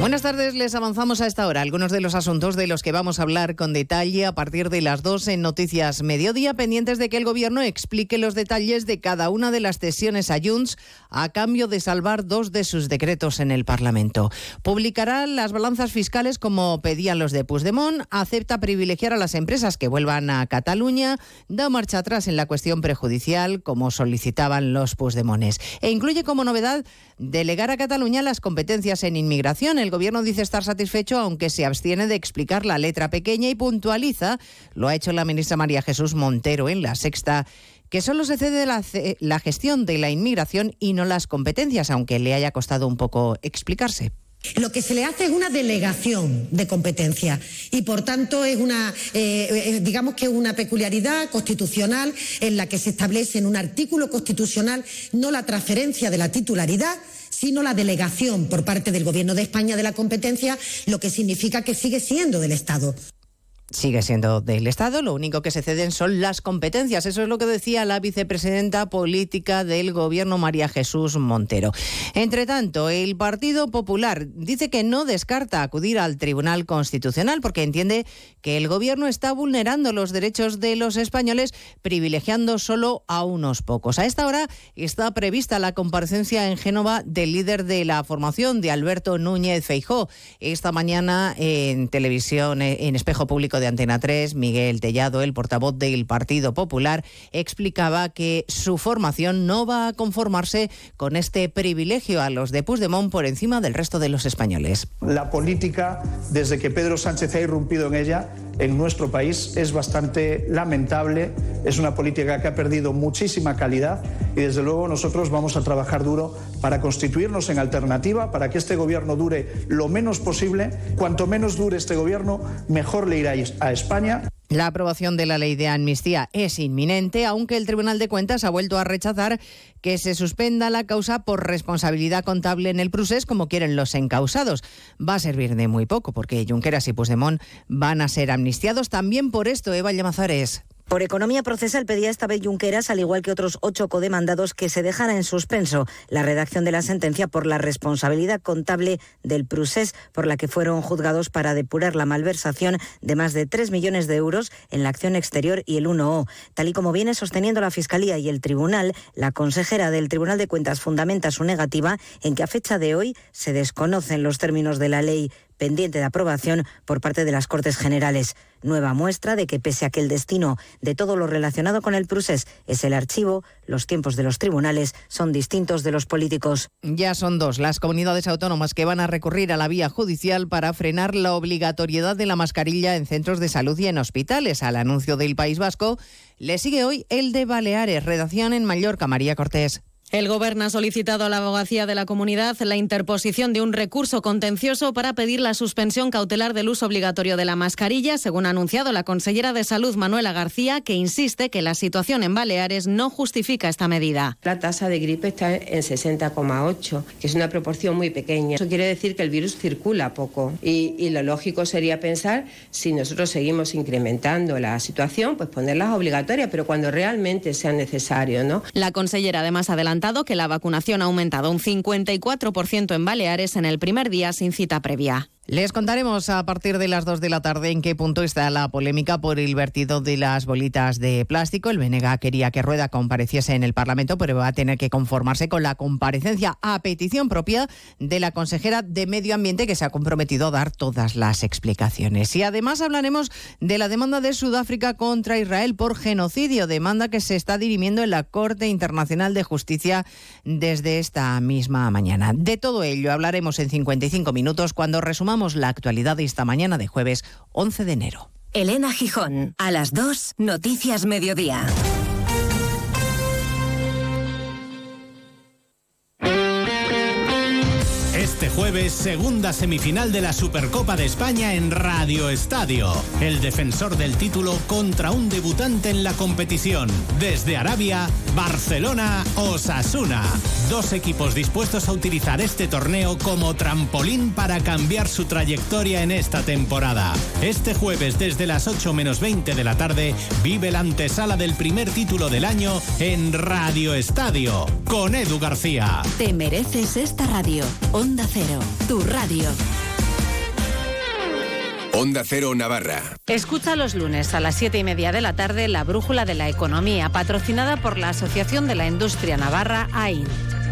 Speaker 24: Buenas tardes, les avanzamos a esta hora algunos de los asuntos de los que vamos a hablar con detalle a partir de las dos en Noticias Mediodía, pendientes de que el Gobierno explique los detalles de cada una de las cesiones a Junts a cambio de salvar dos de sus decretos en el Parlamento. Publicará las balanzas fiscales como pedían los de Puigdemont, acepta privilegiar a las empresas que vuelvan a Cataluña, da marcha atrás en la cuestión prejudicial como solicitaban los Puigdemones e incluye como novedad delegar a Cataluña las competencias en inmigración. El gobierno dice estar satisfecho, aunque se abstiene de explicar la letra pequeña y puntualiza, lo ha hecho la ministra María Jesús Montero en la sexta que solo se cede la, gestión de la inmigración y no las competencias, aunque le haya costado un poco explicarse.
Speaker 26: Lo que se le hace es una delegación de competencia y, por tanto, es una, eh, eh, digamos que una peculiaridad constitucional en la que se establece en un artículo constitucional no la transferencia de la titularidad, sino la delegación por parte del Gobierno de España de la competencia, lo que significa que sigue siendo del Estado
Speaker 24: sigue siendo del Estado, lo único que se ceden son las competencias. Eso es lo que decía la vicepresidenta política del Gobierno, María Jesús Montero. Entre tanto, el Partido Popular dice que no descarta acudir al Tribunal Constitucional porque entiende que el Gobierno está vulnerando los derechos de los españoles, privilegiando solo a unos pocos. A esta hora está prevista la comparecencia en Génova del líder de la formación, de Alberto Núñez Feijó. Esta mañana en televisión, en espejo público de Antena 3, Miguel Tellado, el portavoz del Partido Popular, explicaba que su formación no va a conformarse con este privilegio a los de Puigdemont por encima del resto de los españoles.
Speaker 27: La política, desde que Pedro Sánchez ha irrumpido en ella, en nuestro país es bastante lamentable, es una política que ha perdido muchísima calidad y desde luego nosotros vamos a trabajar duro para constituirnos en alternativa, para que este gobierno dure lo menos posible. Cuanto menos dure este gobierno, mejor le irá a España.
Speaker 24: La aprobación de la ley de amnistía es inminente, aunque el Tribunal de Cuentas ha vuelto a rechazar que se suspenda la causa por responsabilidad contable en el procés, como quieren los encausados. Va a servir de muy poco, porque Junqueras y Puigdemont van a ser amnistiados. También por esto, Eva Llamazares.
Speaker 28: Por economía procesal pedía esta vez Junqueras, al igual que otros ocho codemandados, que se dejara en suspenso la redacción de la sentencia por la responsabilidad contable del Prusés, por la que fueron juzgados para depurar la malversación de más de 3 millones de euros en la acción exterior y el 1O. Tal y como viene sosteniendo la Fiscalía y el Tribunal, la consejera del Tribunal de Cuentas fundamenta su negativa en que a fecha de hoy se desconocen los términos de la ley pendiente de aprobación por parte de las Cortes Generales. Nueva muestra de que pese a que el destino de todo lo relacionado con el Prusés es el archivo, los tiempos de los tribunales son distintos de los políticos.
Speaker 24: Ya son dos las comunidades autónomas que van a recurrir a la vía judicial para frenar la obligatoriedad de la mascarilla en centros de salud y en hospitales. Al anuncio del País Vasco le sigue hoy el de Baleares, redacción en Mallorca, María Cortés.
Speaker 29: El Gobierno ha solicitado a la abogacía de la comunidad la interposición de un recurso contencioso para pedir la suspensión cautelar del uso obligatorio de la mascarilla, según ha anunciado la consellera de Salud Manuela García, que insiste que la situación en Baleares no justifica esta medida.
Speaker 30: La tasa de gripe está en 60,8, que es una proporción muy pequeña. Eso quiere decir que el virus circula poco y, y lo lógico sería pensar si nosotros seguimos incrementando la situación, pues ponerlas obligatorias, pero cuando realmente sea necesario, ¿no?
Speaker 29: La consellera además que la vacunación ha aumentado un 54% en Baleares en el primer día sin cita previa.
Speaker 24: Les contaremos a partir de las 2 de la tarde en qué punto está la polémica por el vertido de las bolitas de plástico. El Benega quería que Rueda compareciese en el Parlamento, pero va a tener que conformarse con la comparecencia a petición propia de la consejera de Medio Ambiente que se ha comprometido a dar todas las explicaciones. Y además hablaremos de la demanda de Sudáfrica contra Israel por genocidio, demanda que se está dirimiendo en la Corte Internacional de Justicia desde esta misma mañana. De todo ello hablaremos en 55 minutos cuando resumamos la actualidad de esta mañana de jueves 11 de enero.
Speaker 31: Elena Gijón, a las 2, Noticias Mediodía.
Speaker 32: Jueves, segunda semifinal de la Supercopa de España en Radio Estadio. El defensor del título contra un debutante en la competición. Desde Arabia, Barcelona, Osasuna. Dos equipos dispuestos a utilizar este torneo como trampolín para cambiar su trayectoria en esta temporada. Este jueves, desde las 8 menos 20 de la tarde, vive la antesala del primer título del año en Radio Estadio. Con Edu García.
Speaker 31: Te mereces esta radio. Onda Cero, tu radio.
Speaker 33: Onda Cero Navarra.
Speaker 1: Escucha los lunes a las siete y media de la tarde la Brújula de la Economía, patrocinada por la Asociación de la Industria Navarra, AIN.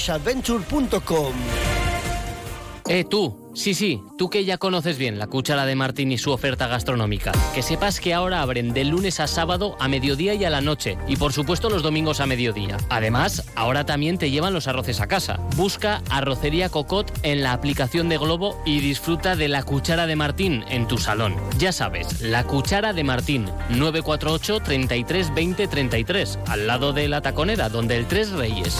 Speaker 27: desafíoovertraceadventure.com.
Speaker 34: Eh, tú, sí, sí, tú que ya conoces bien la cuchara de Martín y su oferta gastronómica. Que sepas que ahora abren de lunes a sábado a mediodía y a la noche. Y por supuesto los domingos a mediodía. Además, ahora también te llevan los arroces a casa. Busca Arrocería Cocot en la aplicación de Globo y disfruta de la cuchara de Martín en tu salón. Ya sabes, la cuchara de Martín, 948 33 20 33, al lado de la taconera, donde el Tres Reyes.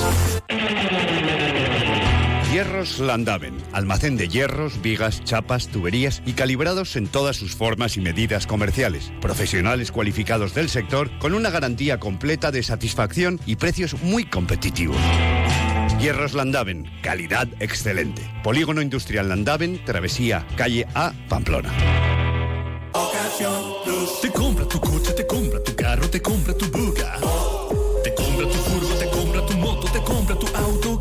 Speaker 17: Hierros Landaven, almacén de hierros, vigas, chapas, tuberías y calibrados en todas sus formas y medidas comerciales. Profesionales cualificados del sector con una garantía completa de satisfacción y precios muy competitivos. Hierros Landaven, calidad excelente. Polígono Industrial Landaven, Travesía, calle A, Pamplona.
Speaker 35: Te compra tu coche, te compra tu carro, te compra tu buga. Te compra tu furgo, te compra tu moto, te compra tu auto.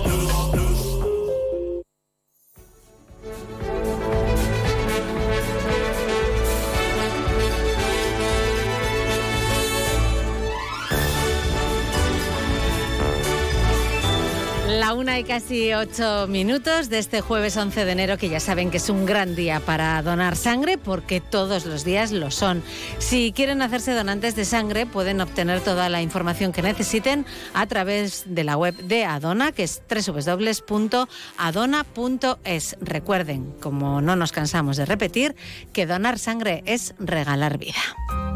Speaker 1: La una y casi ocho minutos de este jueves 11 de enero, que ya saben que es un gran día para donar sangre, porque todos los días lo son. Si quieren hacerse donantes de sangre, pueden obtener toda la información que necesiten a través de la web de Adona, que es www.adona.es. Recuerden, como no nos cansamos de repetir, que donar sangre es regalar vida.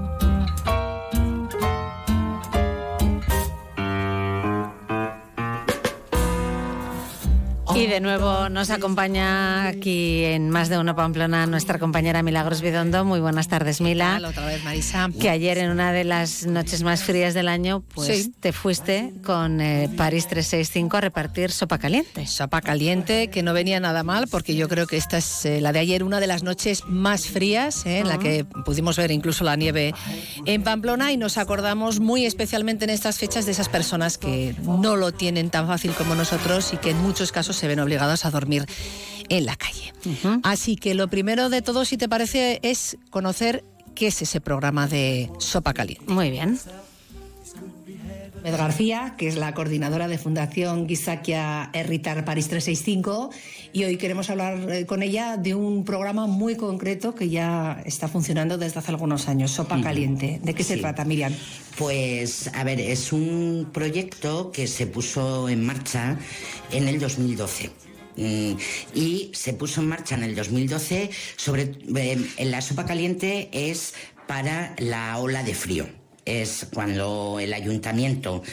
Speaker 1: Y de nuevo nos acompaña aquí en Más de Uno Pamplona nuestra compañera Milagros Bidondo. Muy buenas tardes, Mila.
Speaker 7: Otra vez, Marisa.
Speaker 1: Que ayer en una de las noches más frías del año, pues
Speaker 7: Sí.
Speaker 1: te fuiste con eh, París 365 a repartir sopa caliente.
Speaker 7: Sopa caliente, que no venía nada mal, porque yo creo que esta es eh, la de ayer, una de las noches más frías, eh, en la que pudimos ver incluso la nieve en Pamplona y nos acordamos muy especialmente en estas fechas de esas personas que no lo tienen tan fácil como nosotros y que en muchos casos se ven obligados a dormir en la calle. Así que lo primero de todo, si te parece, es conocer qué es ese programa de sopa caliente.
Speaker 1: Muy bien.
Speaker 36: Med García, que es la coordinadora de Fundación Gizakia Erritar París 365, y hoy queremos hablar eh, con ella de un programa muy concreto que ya está funcionando desde hace algunos años, Sopa Caliente. ¿De qué se trata, Miriam?
Speaker 37: Pues, a ver, es un proyecto que se puso en marcha en el 2012 mm, y se puso en marcha en el 2012 sobre eh, en la sopa caliente es para la ola de frío es cuando el ayuntamiento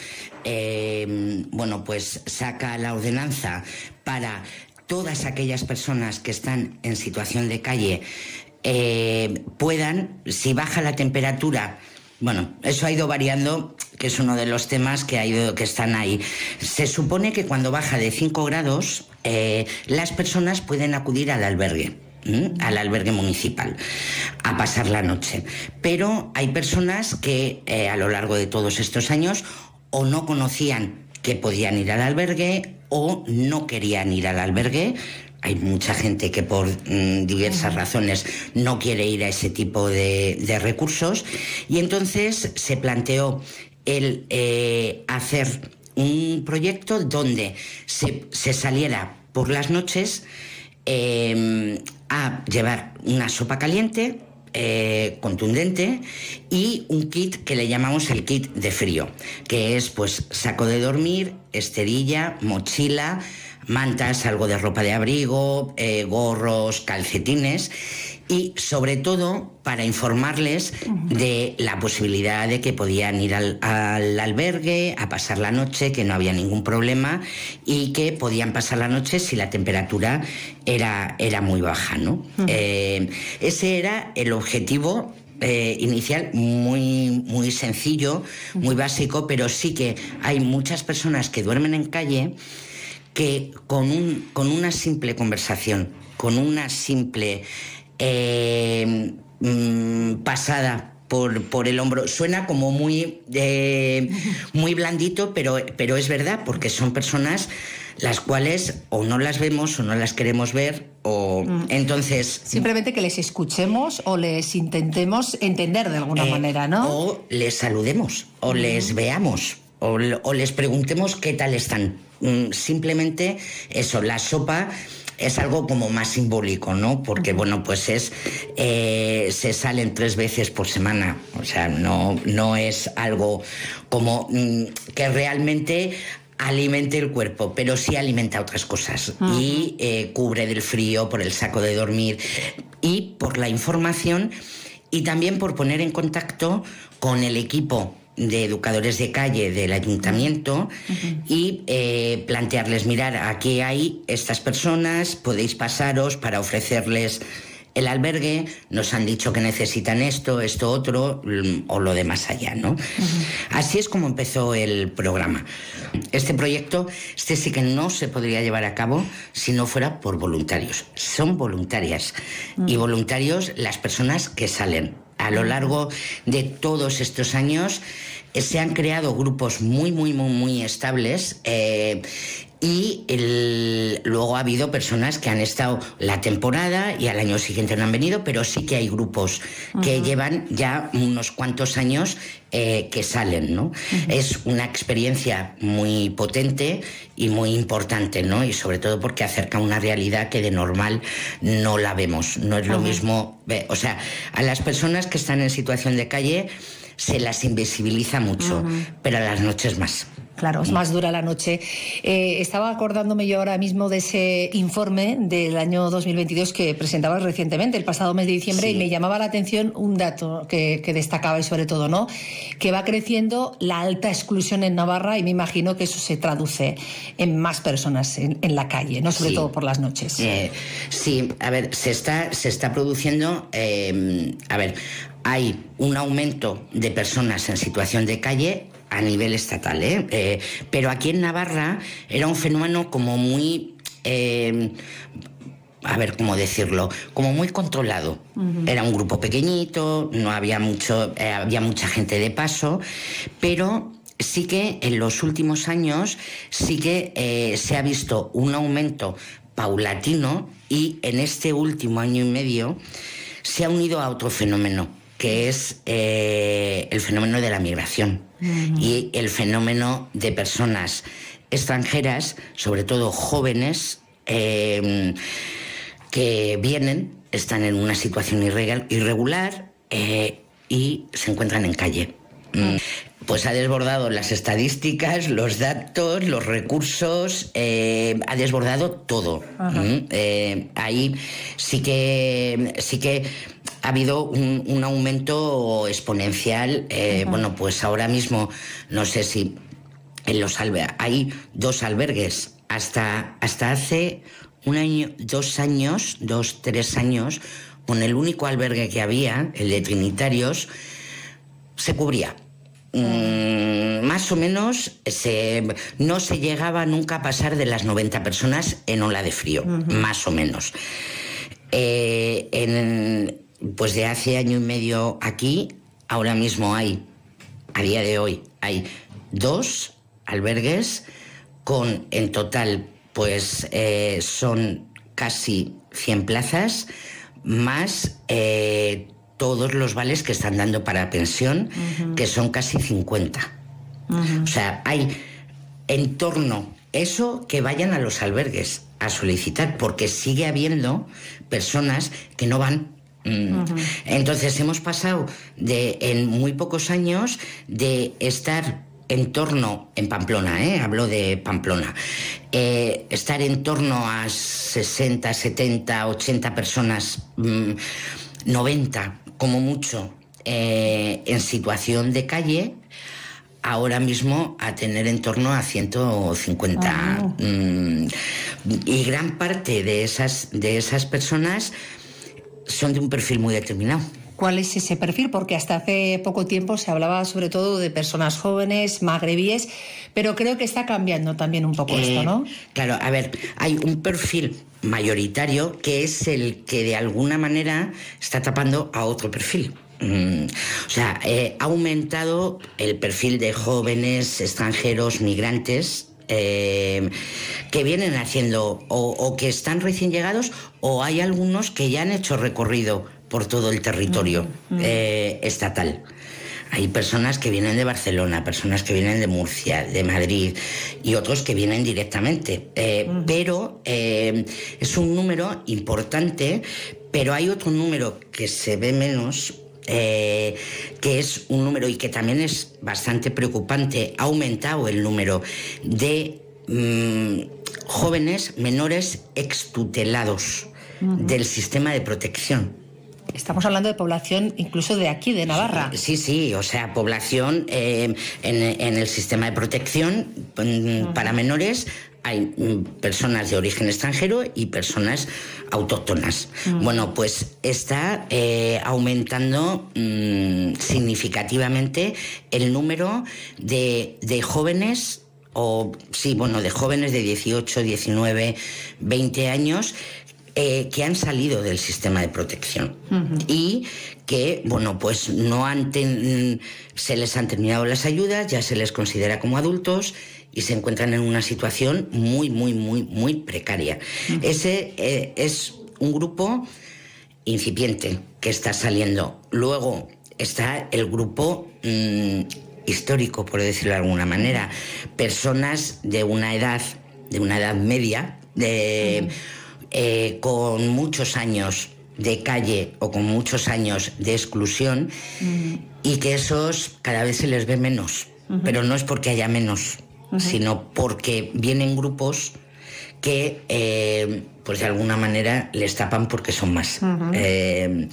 Speaker 37: eh, bueno pues saca la ordenanza para todas aquellas personas que están en situación de calle eh, puedan si baja la temperatura bueno, eso ha ido variando, que es uno de los temas que, ha ido, que están ahí. Se supone que cuando baja de 5 grados, eh, las personas pueden acudir al albergue. Al albergue municipal a pasar la noche. Pero hay personas que eh, a lo largo de todos estos años o no conocían que podían ir al albergue o no querían ir al albergue. Hay mucha gente que por mm, diversas razones no quiere ir a ese tipo de, recursos. Y entonces se planteó el eh, hacer un proyecto donde se, saliera por las noches em, a llevar una sopa caliente eh, contundente y un kit que le llamamos el kit de frío, que es pues saco de dormir, esterilla, mochila, mantas, algo de ropa de abrigo, eh, gorros, calcetines y sobre todo para informarles de la posibilidad de que podían ir al, albergue a pasar la noche, que no había ningún problema y que podían pasar la noche si la temperatura era, era muy baja. ¿no? Eh, ese era el objetivo eh, inicial muy, muy sencillo, muy básico, pero sí que hay muchas personas que duermen en calle que con, un, con una simple conversación, con una simple eh, mm, pasada por, por, el hombro. Suena como muy, eh, muy blandito, pero, pero es verdad, porque son personas las cuales o no las vemos o no las queremos ver o mm. entonces
Speaker 36: simplemente que les escuchemos o les intentemos entender de alguna eh, manera, ¿no?
Speaker 37: O les saludemos o les veamos o, o les preguntemos qué tal están. Mm, simplemente eso, la sopa es algo como más simbólico, ¿no? Porque, bueno, pues es. Eh, se salen tres veces por semana. O sea, no, no es algo como mm, que realmente alimente el cuerpo, pero sí alimenta otras cosas. Y eh, cubre del frío, por el saco de dormir y por la información y también por poner en contacto con el equipo de educadores de calle del ayuntamiento y eh, plantearles, mirar, aquí hay estas personas, podéis pasaros para ofrecerles el albergue, nos han dicho que necesitan esto, esto otro mm, o lo de más allá, ¿no? Así es como empezó el programa. Este proyecto, este sí que no se podría llevar a cabo si no fuera por voluntarios. Son voluntarias y voluntarios las personas que salen a lo largo de todos estos años eh, se han creado grupos muy, muy, muy, muy estables eh, y luego ha habido personas que han estado la temporada y al año siguiente no han venido, pero sí que hay grupos que llevan ya unos cuantos años eh, que salen, ¿no? Es una experiencia muy potente y muy importante, ¿no? Y sobre todo porque acerca una realidad que de normal no la vemos. No es lo mismo, o sea, a las personas que están en situación de calle se las invisibiliza mucho, pero a las noches más.
Speaker 36: Claro, es más dura la noche. Eh, estaba acordándome yo ahora mismo de ese informe del año 2022 que presentabas recientemente, el pasado mes de diciembre, y me llamaba la atención un dato que, destacaba y sobre todo, ¿no? Que va creciendo la alta exclusión en Navarra y me imagino que eso se traduce en más personas en, la calle, ¿no? Sobre todo por las noches.
Speaker 37: Eh, sí, a ver, se está, se está produciendo, eh, a ver, hay un aumento de personas en situación de calle a nivel estatal, ¿eh? ¿eh? pero aquí en Navarra era un fenómeno como muy... Eh, a ver cómo decirlo, como muy controlado. Era un grupo pequeñito, no había mucho, eh, había mucha gente de paso, pero sí que en los últimos años sí que se ha visto un aumento paulatino y en este último año y medio se ha unido a otro fenómeno que es eh, el fenómeno de la migración y el fenómeno de personas extranjeras, sobre todo jóvenes, eh, que vienen, están en una situación irregular eh, y se encuentran en calle. Mm, pues ha desbordado las estadísticas, los datos, los recursos, ha desbordado todo. Mm, ahí sí que sí que ha habido un, aumento exponencial. Eh, bueno, pues ahora mismo, no sé si en los albergues, hay dos albergues. Hasta, hasta hace un año, dos años, dos, tres años, con el único albergue que había, el de Trinitarios, se cubría. Mm, más o menos se, no se llegaba nunca a pasar de las 90 personas en ola de frío, más o menos. Eh, en, pues de hace año y medio aquí, ahora mismo hay, a día de hoy, hay dos albergues con en total, pues eh, son casi 100 plazas, más eh, todos los vales que están dando para pensión, que son casi 50. O sea, hay en torno eso que vayan a los albergues a solicitar, porque sigue habiendo personas que no van. Entonces hemos pasado de en muy pocos años de estar en torno, en Pamplona, ¿eh? hablo de Pamplona, eh, estar en torno a 60, 70, 80 personas, 90 mm, como mucho, eh, en situación de calle, ahora mismo a tener en torno a 150. Ah. Mm, y gran parte de esas, de esas personas son de un perfil muy determinado.
Speaker 36: ¿Cuál es ese perfil? Porque hasta hace poco tiempo se hablaba sobre todo de personas jóvenes, magrebíes, pero creo que está cambiando también un poco esto, ¿no?
Speaker 37: Eh, claro, a ver, hay un perfil mayoritario que es el que de alguna manera está tapando a otro perfil. Mm, o sea, eh, ha aumentado el perfil de jóvenes extranjeros migrantes eh, que vienen haciendo o, que están recién llegados o hay algunos que ya han hecho recorrido por todo el territorio mm. Eh, estatal. Hay personas que vienen de Barcelona, personas que vienen de Murcia, de Madrid y otros que vienen directamente. Eh, mm. Pero es un número importante, pero hay otro número que se ve menos eh, que es un número y que también es bastante preocupante, ha aumentado el número de mm, jóvenes menores extutelados del sistema de protección.
Speaker 36: Estamos hablando de población incluso de aquí, de Navarra.
Speaker 37: Sí, sí, o sea, población eh, en, el sistema de protección mm, para menores hay mm, personas de origen extranjero y personas autóctonas. Mm. Bueno, pues está eh, aumentando mm, significativamente el número de, jóvenes o sí, bueno, de jóvenes de 18, 19, 20 años eh, que han salido del sistema de protección y que, bueno, pues no han se les han terminado las ayudas, ya se les considera como adultos y se encuentran en una situación muy, muy, muy, muy precaria. Ese eh, es un grupo incipiente que está saliendo. Luego está el grupo mm, histórico, por decirlo de alguna manera, personas de una edad, de una edad media, de, eh, con muchos años de calle o con muchos años de exclusión y que esos cada vez se les ve menos. Pero no es porque haya menos, sino porque vienen grupos que, eh, pues de alguna manera, les tapan porque son más. Eh,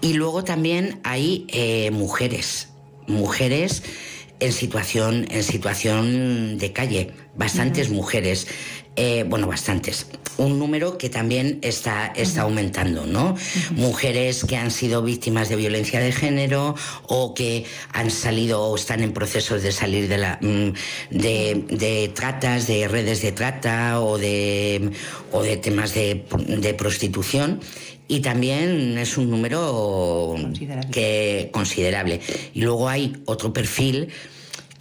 Speaker 37: y luego también hay eh, mujeres, mujeres en situación, en situación de calle, bastantes mujeres. Eh, bueno, bastantes. Un número que también está, está aumentando, ¿no? Mujeres que han sido víctimas de violencia de género o que han salido o están en procesos de salir de, la, mm, de, tratas, de redes de trata o de, o de temas de, de prostitución y también es un número que considerable. Y luego hay otro perfil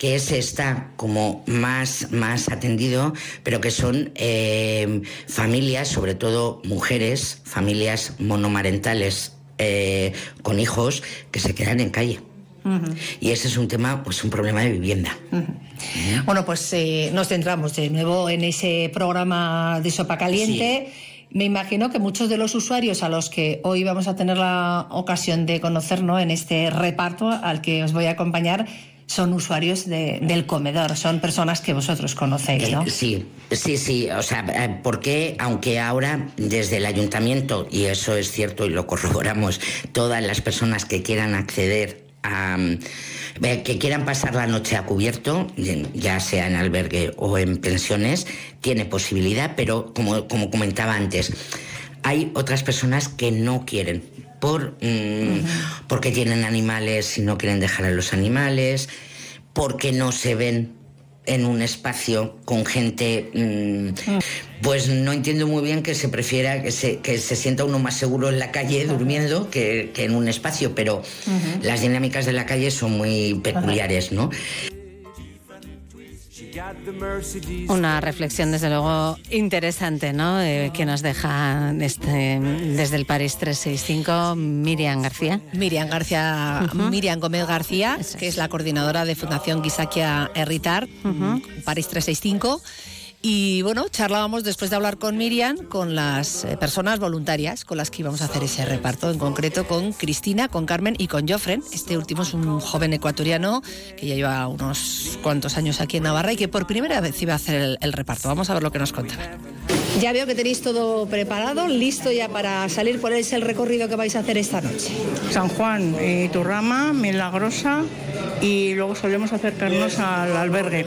Speaker 37: que ese está como más, más atendido, pero que son eh, familias, sobre todo mujeres, familias monomarentales eh, con hijos que se quedan en calle. Y ese es un tema, pues un problema de vivienda.
Speaker 7: Bueno, pues eh, nos centramos de nuevo en ese programa de sopa caliente. Me imagino que muchos de los usuarios a los que hoy vamos a tener la ocasión de conocer ¿no? en este reparto al que os voy a acompañar son usuarios de- del comedor, son personas que vosotros conocéis, ¿no?
Speaker 37: Eh, Sí, sí, sí. O sea, eh, porque aunque ahora desde el ayuntamiento, y eso es cierto y lo corroboramos, todas las personas que quieran acceder a... mm, eh, que quieran pasar la noche a cubierto, ya sea en albergue o en pensiones, tiene posibilidad, pero como, como comentaba antes, hay otras personas que no quieren por mm, porque tienen animales y no quieren dejar a los animales, porque no se ven en un espacio con gente, mm, pues no entiendo muy bien que se prefiera que se, que se sienta uno más seguro en la calle durmiendo que, que en un espacio, pero las dinámicas de la calle son muy peculiares, ¿no?
Speaker 1: Una reflexión, desde luego, interesante, ¿no? Eh, que nos deja este- desde el París 365 Miriam García.
Speaker 38: Miriam García. Miriam Gómez García, que es la coordinadora de Fundación Guisaquia Herritar, París 365. Y bueno, charlábamos después de hablar con Miriam, con las eh, personas voluntarias con las que íbamos a hacer ese reparto, en concreto con Cristina, con Carmen y con Jofren. Este último es un joven ecuatoriano que ya lleva unos cuantos años aquí en Navarra y que por primera vez iba a hacer el, reparto. Vamos a ver lo que nos contaba.
Speaker 7: Ya veo que tenéis todo preparado, listo ya para salir. ¿Cuál es el recorrido que vais a hacer esta noche?
Speaker 39: San Juan, eh, Turrama, Milagrosa y luego solemos acercarnos al albergue.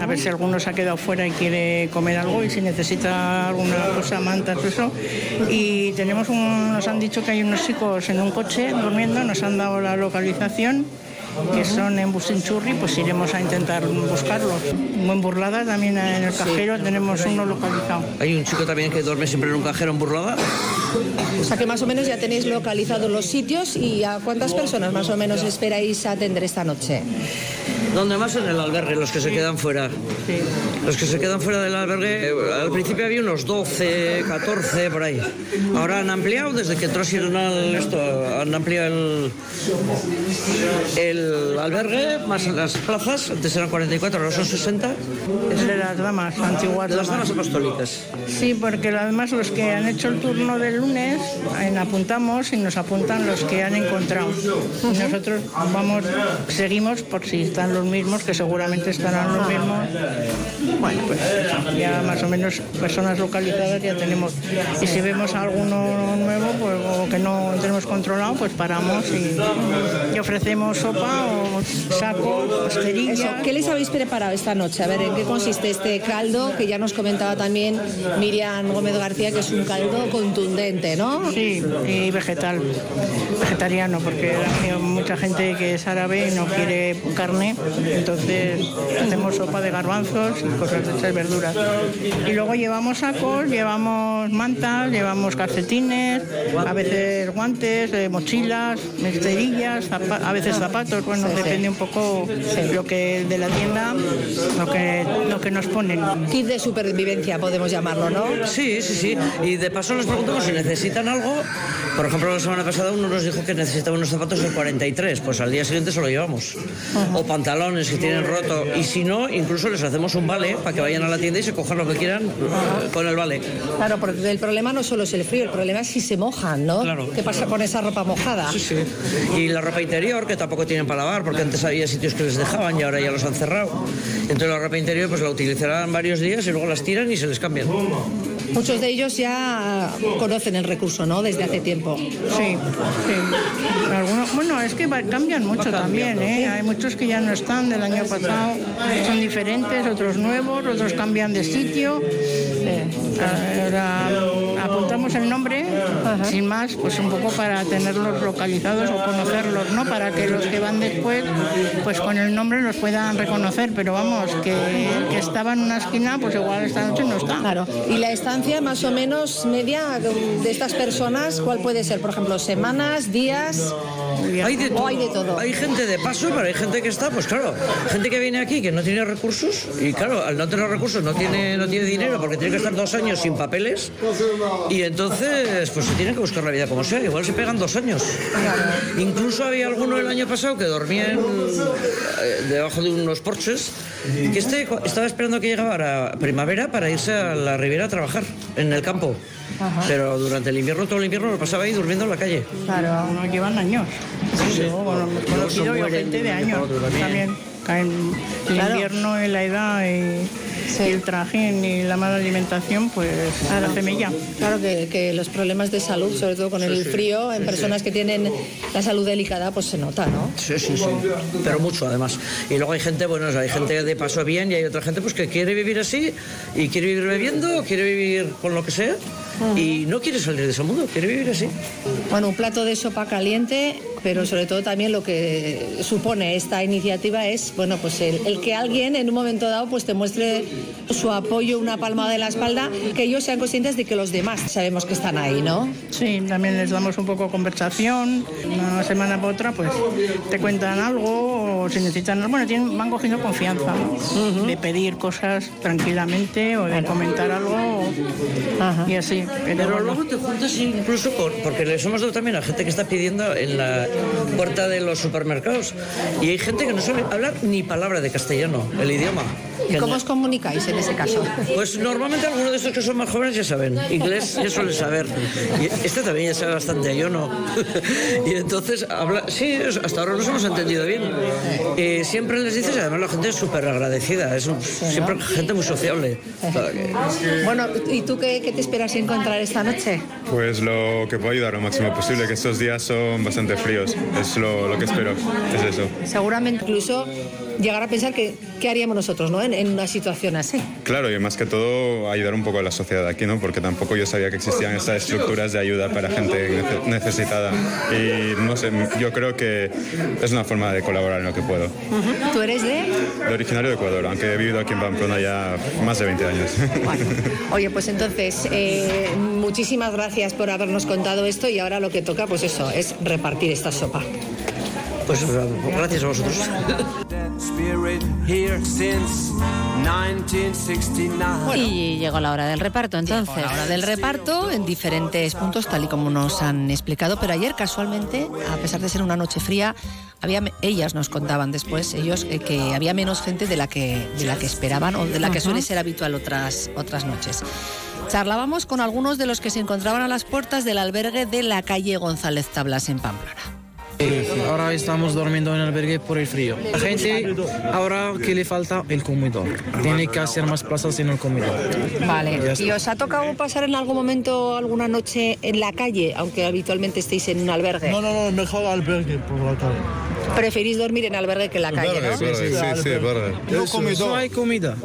Speaker 39: A ver si alguno se ha quedado fuera y quiere comer algo y si necesita alguna cosa, mantas, eso. Y tenemos un, nos han dicho que hay unos chicos en un coche durmiendo, nos han dado la localización que son en Businchurri, pues iremos a intentar buscarlos. En Burlada también en el cajero tenemos uno localizado.
Speaker 40: Hay un chico también que duerme siempre en un cajero en Burlada.
Speaker 7: O sea que más o menos ya tenéis localizados los sitios y a cuántas personas más o menos esperáis atender esta noche.
Speaker 40: Donde más en el albergue, los que se quedan fuera. Los que se quedan fuera del albergue, eh, al principio había unos 12, 14 por ahí. Ahora han ampliado, desde que entró Sirenal esto, han ampliado el, el albergue, más las plazas, antes eran 44, ahora son 60.
Speaker 39: Es de las damas, antiguas
Speaker 40: De las damas apostólicas.
Speaker 39: Sí, porque además los que han hecho el turno del lunes en apuntamos y nos apuntan los que han encontrado. Y nosotros vamos, seguimos por si están los mismos, que seguramente estarán los mismos. Bueno, pues ya más o menos personas localizadas ya tenemos. Y si vemos alguno nuevo pues, o que no tenemos controlado, pues paramos y, y ofrecemos sopa o saco,
Speaker 7: Eso. ¿Qué les habéis preparado esta noche? A ver, ¿en qué consiste este caldo? Que ya nos comentaba también Miriam Gómez García, que es un caldo contundente, ¿no?
Speaker 39: Sí, y vegetal, vegetariano, porque hay mucha gente que es árabe y no quiere carne, entonces hacemos sopa de garbanzos y cosas de esas verduras. Y luego llevamos sacos, llevamos mantas, llevamos calcetines, a veces guantes, eh, mochilas, mesterillas, a veces zapatos,
Speaker 7: Sí, sí.
Speaker 39: depende un poco lo que de la tienda, lo que, lo que nos ponen.
Speaker 7: Kit de supervivencia, podemos llamarlo, ¿no?
Speaker 40: Sí, sí, sí. Y de paso les preguntamos si necesitan algo. Por ejemplo, la semana pasada uno nos dijo que necesitaba unos zapatos del 43, pues al día siguiente se lo llevamos. O pantalones que tienen roto. Y si no, incluso les hacemos un vale para que vayan a la tienda y se cojan lo que quieran con el vale.
Speaker 7: Claro, porque el problema no solo es el frío, el problema es si se mojan, ¿no?
Speaker 40: Claro.
Speaker 7: ¿Qué pasa con esa ropa mojada?
Speaker 40: Sí, sí. Y la ropa interior, que tampoco tienen para lavar, porque antes había sitios que les dejaban y ahora ya los han cerrado. Entonces la ropa interior pues la utilizarán varios días y luego las tiran y se les cambian.
Speaker 7: Muchos de ellos ya conocen el recurso, ¿no? Desde hace tiempo.
Speaker 39: Sí, sí. Algunos, bueno, es que va- cambian mucho también, ¿eh? Hay muchos que ya no están del año pasado, son diferentes, otros nuevos, otros cambian de sitio. Ahora apuntamos el nombre, sin más, pues un poco para tenerlos localizados o conocerlos, ¿no? Para que los que van después, pues con el nombre los puedan reconocer. Pero vamos, que, que estaba en una esquina, pues igual esta noche no está.
Speaker 7: Claro. Y la estancia más o menos media de estas personas, ¿cuál puede ser? Por ejemplo, semanas, días.
Speaker 40: Hay de, todo.
Speaker 7: hay de todo.
Speaker 40: Hay gente de paso, pero hay gente que está, pues claro, gente que viene aquí que no tiene recursos y claro, al no tener recursos no tiene, no tiene dinero porque tiene que estar dos años sin papeles y entonces pues se tiene que buscar la vida como sea. Igual se pegan dos años. Incluso había alguno el año pasado que dormía en, eh, debajo de unos porches que este estaba esperando que llegara primavera para irse a la ribera a trabajar en el campo. Pero durante el invierno, todo el invierno lo pasaba ahí durmiendo en la calle.
Speaker 39: Claro, no llevan años. Yo, bueno, conocido yo gente de
Speaker 40: de
Speaker 39: años
Speaker 40: también.
Speaker 39: el
Speaker 7: Claro.
Speaker 39: invierno y la edad y, y el trajín y la mala alimentación, pues
Speaker 7: Claro.
Speaker 39: hace mella.
Speaker 7: Claro que, que los problemas de salud, sobre todo con el
Speaker 40: sí.
Speaker 7: frío, en
Speaker 40: Sí,
Speaker 7: personas
Speaker 40: sí.
Speaker 7: que tienen la salud delicada, pues se nota, ¿no?
Speaker 40: Sí, sí, sí. Pero mucho, además. Y luego hay gente, bueno, hay gente de paso bien y hay otra gente pues que quiere vivir así y quiere vivir bebiendo, quiere vivir con lo que sea y no quiere salir de ese mundo, quiere vivir así.
Speaker 7: Bueno, un plato de sopa caliente, pero sobre todo también lo que supone esta iniciativa es, bueno, pues el, el que alguien en un momento dado pues te muestre su apoyo, una palma de la espalda, que ellos sean conscientes de que los demás sabemos que están ahí, ¿no?
Speaker 39: Sí, también les damos un poco conversación. Una semana por otra, pues te cuentan algo o si necesitan algo. Bueno, tienen, van cogiendo confianza ¿no? de pedir cosas tranquilamente o de comentar algo y así. Pero,
Speaker 40: Pero
Speaker 39: bueno.
Speaker 40: luego te juntas incluso con, porque les hemos dado también a gente que está pidiendo en la puerta de los supermercados y hay gente que no sabe hablar ni palabra de castellano, el idioma.
Speaker 7: ¿Y cómo os comunicáis en ese caso?
Speaker 40: Pues normalmente algunos de estos que son más jóvenes ya saben. Inglés ya suelen saber. Y este también ya sabe bastante, yo no. y entonces habla. Sí, hasta ahora nos hemos entendido bien. Eh, siempre les dices, además la gente es súper agradecida. Es un- siempre gente muy sociable.
Speaker 7: Bueno, ¿y tú qué, qué te esperas encontrar esta noche?
Speaker 41: Pues lo que puedo ayudar lo máximo posible, que estos días son bastante fríos. Es lo, lo que espero, es eso.
Speaker 7: Seguramente incluso llegar a pensar que qué haríamos nosotros, ¿no? En, en una situación así.
Speaker 41: Claro, y más que todo ayudar un poco a la sociedad aquí, ¿no? Porque tampoco yo sabía que existían estas estructuras de ayuda para gente nece- necesitada. Y no sé, yo creo que es una forma de colaborar en lo que puedo.
Speaker 7: ¿Tú eres de?
Speaker 41: De originario de Ecuador, aunque he vivido aquí en Pamplona ya más de 20 años.
Speaker 7: Oye, pues entonces, eh, muchísimas gracias por habernos contado esto y ahora lo que toca, pues eso, es repartir esta sopa.
Speaker 40: Pues gracias a vosotros.
Speaker 42: Spirit here since 1969.
Speaker 1: Y llegó la hora del reparto, entonces.
Speaker 7: La hora del reparto en diferentes puntos, tal y como nos han explicado, pero ayer casualmente, a pesar de ser una noche fría, había, ellas nos contaban después, ellos, eh, que había menos gente de la que, de la que esperaban o de la que suele ser habitual otras, otras noches. Charlábamos con algunos de los que se encontraban a las puertas del albergue de la calle González Tablas en Pamplona.
Speaker 43: Ahora estamos durmiendo en el albergue por el frío. La gente ahora que le falta el comedor. Tiene que hacer más plazas en el comedor.
Speaker 7: Vale. ¿Y os ha tocado pasar en algún momento alguna noche en la calle, aunque habitualmente estéis en un albergue?
Speaker 44: No, no, no, mejor albergue por la calle.
Speaker 7: Preferís dormir en albergue que en la calle, ¿no?
Speaker 43: No, no hay comida.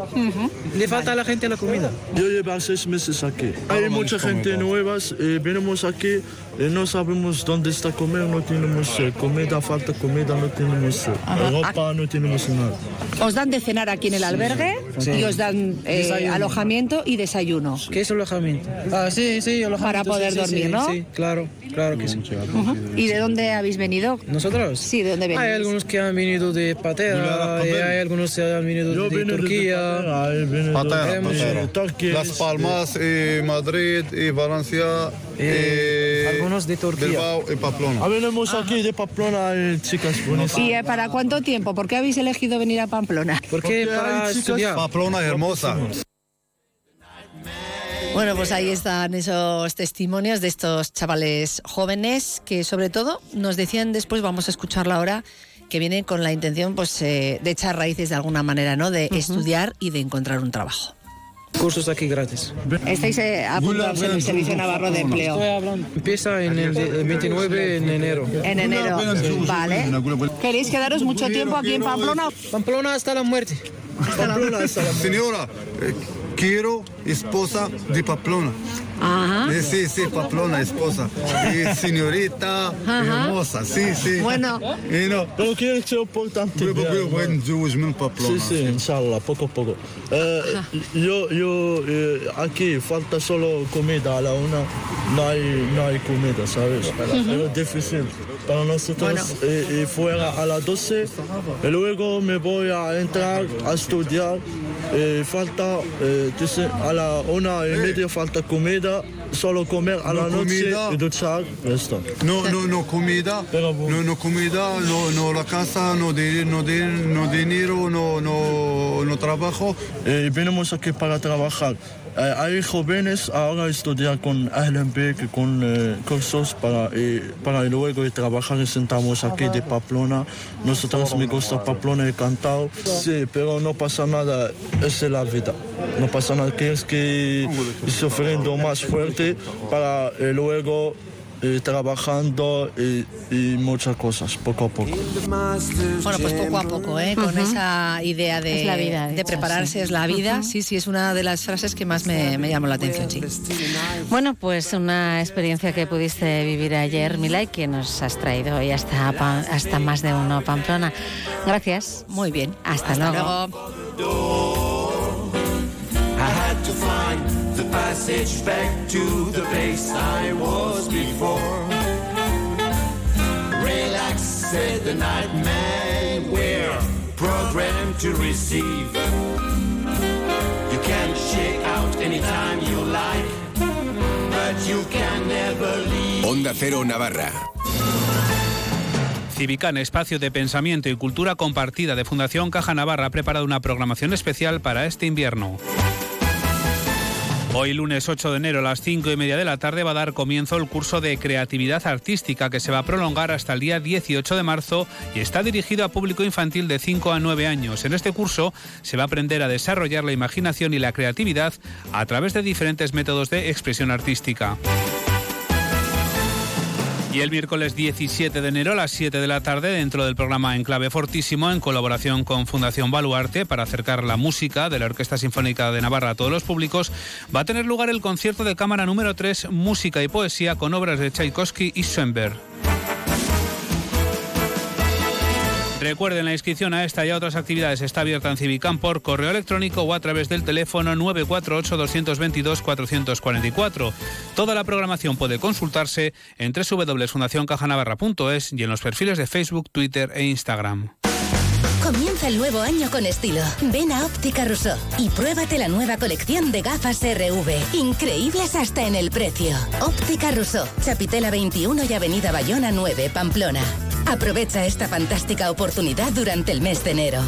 Speaker 43: Le falta a la gente la comida.
Speaker 44: Yo llevo seis meses aquí. Hay mucha gente nueva, eh, venimos aquí, no sabemos dónde está comer, no tenemos eh, comida, falta comida, no tenemos eh,
Speaker 7: Ajá.
Speaker 44: ropa, no tenemos nada.
Speaker 7: Os dan de cenar aquí en el albergue
Speaker 43: Sí.
Speaker 7: y os dan eh, alojamiento y desayuno.
Speaker 43: ¿Qué es alojamiento? Ah, sí, sí, alojamiento.
Speaker 7: Para poder
Speaker 43: sí,
Speaker 7: dormir,
Speaker 43: sí,
Speaker 7: ¿no?
Speaker 43: Sí, claro, claro que sí.
Speaker 7: ¿Y de dónde habéis venido?
Speaker 43: ¿Nosotros?
Speaker 7: Sí, ¿de dónde venís?
Speaker 43: Hay algunos que han venido de Patera, y hay algunos que han venido de, de Turquía.
Speaker 44: Patera,
Speaker 43: Hemos-
Speaker 44: Patera.
Speaker 33: Las Palmas, y Madrid, y Valencia, y
Speaker 43: algunos de Turquía.
Speaker 33: Bilbao y Pamplona.
Speaker 44: Venimos aquí de Pamplona, hay chicas bonitas.
Speaker 7: ¿Y eh, para cuánto tiempo? ¿Por qué habéis elegido venir a Pamplona?
Speaker 43: Porque para estudiar.
Speaker 33: Pamplona hermosa.
Speaker 7: Bueno, pues ahí están esos testimonios de estos chavales jóvenes que sobre todo nos decían después, vamos a escucharla ahora, que vienen con la intención pues eh, de echar raíces de alguna manera, ¿no? De estudiar y de encontrar un trabajo.
Speaker 43: Cursos aquí gratis.
Speaker 7: Estáis eh, apuntados en el Servicio Navarro de Empleo.
Speaker 43: Empieza en el de- el 29 en enero.
Speaker 7: En enero. Vale. ¿Queréis quedaros mucho tiempo aquí en Pamplona?
Speaker 43: Pamplona hasta la muerte.
Speaker 44: Pamplona es Salamanca.
Speaker 33: Señora, eh, quiero esposa de Pamplona.
Speaker 1: Ajá.
Speaker 33: Eh, sí, sí, Pamplona, esposa. Y señorita,
Speaker 1: Ajá.
Speaker 33: hermosa, sí, sí.
Speaker 1: Bueno.
Speaker 33: Y no.
Speaker 44: Pero quiero ser importante.
Speaker 33: Buen Pamplona.
Speaker 44: Sí, sí, inshallah, poco a poco. Eh, yo, yo, eh, aquí falta solo comida a la una, no hay, no hay comida, ¿sabes? Es difícil para nosotros y fuera a las 12 y luego me voy a entrar a estudiar. Eh, falta, dice, a la una y media falta comida, solo comer a
Speaker 33: No
Speaker 44: la noche
Speaker 33: comida.
Speaker 44: y duchar, esto.
Speaker 33: No, no, no comida, no, no comida, no, no la casa, no, de, no, de, no dinero, no, no, no trabajo.
Speaker 44: Eh, venimos aquí para trabajar. Eh, hay jóvenes ahora estudiar con Ahlenbeck, con eh, cursos para, eh, para luego trabajar sentamos aquí de Pamplona. Nosotros me gusta Pamplona y cantado. Sí, pero no pasa nada, esa es la vida. No pasa nada, que es que sufriendo más fuerte para eh, luego ir trabajando y, y muchas cosas, poco a poco.
Speaker 7: Bueno, pues poco a poco, ¿eh? con esa idea de,
Speaker 1: Es la vida,
Speaker 7: de prepararse
Speaker 1: sí.
Speaker 7: es la vida. Sí, sí, es una de las frases que más me, me llamó la atención, sí.
Speaker 1: Bueno, pues una experiencia que pudiste vivir ayer, Milay, que nos has traído hoy hasta, hasta más de uno, Pamplona. Gracias.
Speaker 7: Muy bien.
Speaker 1: Hasta,
Speaker 7: Hasta
Speaker 1: luego.
Speaker 45: I passage back to the place I was before. Relax, said the nightman, we're programmed to receive. You can check out anytime you like, but you can never leave.
Speaker 46: Onda Cero Navarra.
Speaker 11: Civican, espacio de pensamiento y cultura compartida de Fundación Caja Navarra, ha preparado una programación especial para este invierno. Hoy, lunes 8 de enero, a las 5 y media de la tarde, va a dar comienzo el curso de creatividad artística que se va a prolongar hasta el día 18 de marzo y está dirigido a público infantil de 5 a 9 años. En este curso se va a aprender a desarrollar la imaginación y la creatividad a través de diferentes métodos de expresión artística. Y el miércoles 17 de enero a las 7 de la tarde, dentro del programa Enclave Fortísimo, en colaboración con Fundación Baluarte, para acercar la música de la Orquesta Sinfónica de Navarra a todos los públicos, va a tener lugar el concierto de cámara número 3, Música y Poesía, con obras de Tchaikovsky y Schoenberg. Recuerden, la inscripción a esta y a otras actividades está abierta en Civicam por correo electrónico o a través del teléfono 948-222-444. Toda la programación puede consultarse en www.fundacioncajanavarra.es y en los perfiles de Facebook, Twitter e Instagram.
Speaker 31: Comienza el nuevo año con estilo. Ven a Óptica Rousseau y pruébate la nueva colección de gafas RV. Increíbles hasta en el precio. Óptica Rousseau, Chapitela 21 y Avenida Bayona 9, Pamplona. Aprovecha esta fantástica oportunidad durante el mes de enero.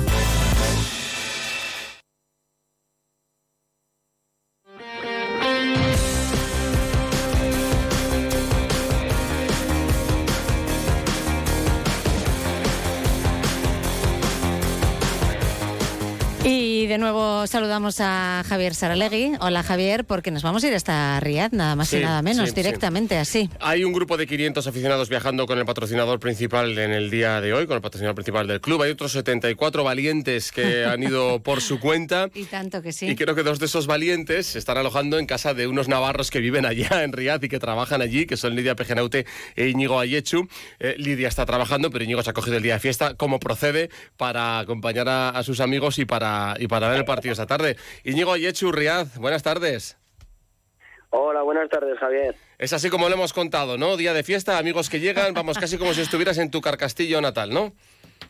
Speaker 1: Y de nuevo saludamos a Javier Saralegui. Hola Javier, porque nos vamos a ir hasta Riad, nada más y nada menos,
Speaker 47: sí,
Speaker 1: directamente así.
Speaker 47: Hay un grupo de 500 aficionados viajando con el patrocinador principal en el día de hoy, con el patrocinador principal del club. Hay otros 74 valientes que han ido por su cuenta.
Speaker 1: Y tanto que sí.
Speaker 47: Y creo que dos de esos valientes se están alojando en casa de unos navarros que viven allá en Riad y que trabajan allí, que son Lidia Pejenaute e Íñigo Ayechu. Eh, Lidia está trabajando, pero Íñigo se ha cogido el día de fiesta. ¿Cómo procede para acompañar a, a sus amigos y para, y para ver el partido esta tarde? Íñigo Ayechu, Riad, buenas tardes.
Speaker 43: Hola, buenas tardes, Javier.
Speaker 47: Es así como lo hemos contado, ¿no? Día de fiesta, amigos que llegan, vamos casi como si estuvieras en tu carcastillo natal, ¿no?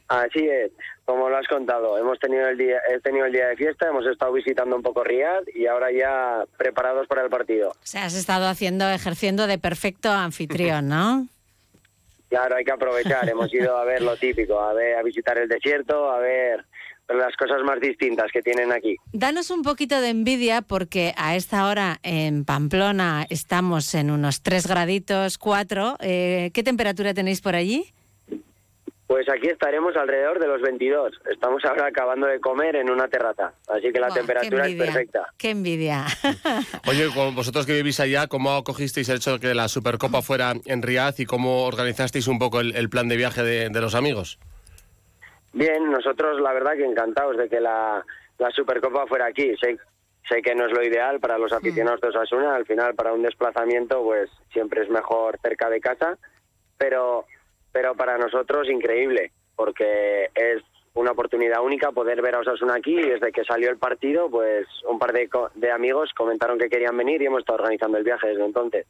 Speaker 43: Así es, como lo has contado. Hemos tenido el día, he tenido el día de fiesta, hemos estado visitando un poco Riad y ahora ya preparados para el partido.
Speaker 1: O sea, has estado haciendo, ejerciendo de perfecto anfitrión, ¿no?
Speaker 43: Claro, hay que aprovechar. hemos ido a ver lo típico, a ver, a visitar el desierto, a ver las cosas más distintas que tienen aquí.
Speaker 1: Danos un poquito de envidia porque a esta hora en Pamplona estamos en unos 3 graditos, 4. Eh, ¿Qué temperatura tenéis por allí?
Speaker 43: Pues aquí estaremos alrededor de los 22. Estamos ahora acabando de comer en una terraza, así que la
Speaker 1: Buah,
Speaker 43: temperatura es perfecta.
Speaker 1: Qué envidia.
Speaker 47: Oye, con vosotros que vivís allá, ¿cómo acogisteis el hecho de que la Supercopa fuera en Riad y cómo organizasteis un poco el, el plan de viaje de, de los amigos?
Speaker 43: Bien, nosotros la verdad que encantados de que la, Supercopa fuera aquí. Sé, sé que no es lo ideal para los aficionados de Osasuna, al final para un desplazamiento pues siempre es mejor cerca de casa, pero, para nosotros increíble, porque es una oportunidad única poder ver a Osasuna aquí y desde que salió el partido pues un par de, de amigos comentaron que querían venir y hemos estado organizando el viaje desde entonces.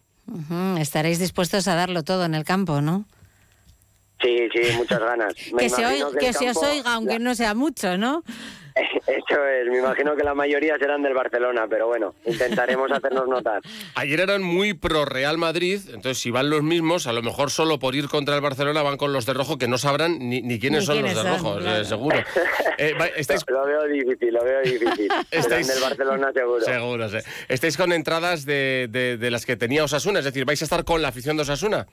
Speaker 1: Estaréis dispuestos a darlo todo en el campo, ¿no?
Speaker 43: Sí, sí, muchas ganas. Me
Speaker 1: Que, se, oiga-
Speaker 43: que
Speaker 1: que se os oiga, aunque no sea mucho, ¿no?
Speaker 43: Eso es, me imagino que la mayoría serán del Barcelona, pero bueno, intentaremos hacernos notar.
Speaker 47: Ayer eran muy pro Real Madrid, entonces si van los mismos, a lo mejor solo por ir contra el Barcelona van con los de rojo que no sabrán ni, ni quiénes
Speaker 43: Ni
Speaker 47: son
Speaker 43: quiénes
Speaker 47: los de
Speaker 43: son,
Speaker 47: rojo, eh, seguro. Eh, estáis,
Speaker 43: Lo veo difícil, lo veo difícil. Serán
Speaker 47: Estáis-
Speaker 43: del Barcelona seguro.
Speaker 47: Seguro, sí. Estáis con entradas de, de- de las que tenía Osasuna, es decir, vais a estar con la afición de Osasuna.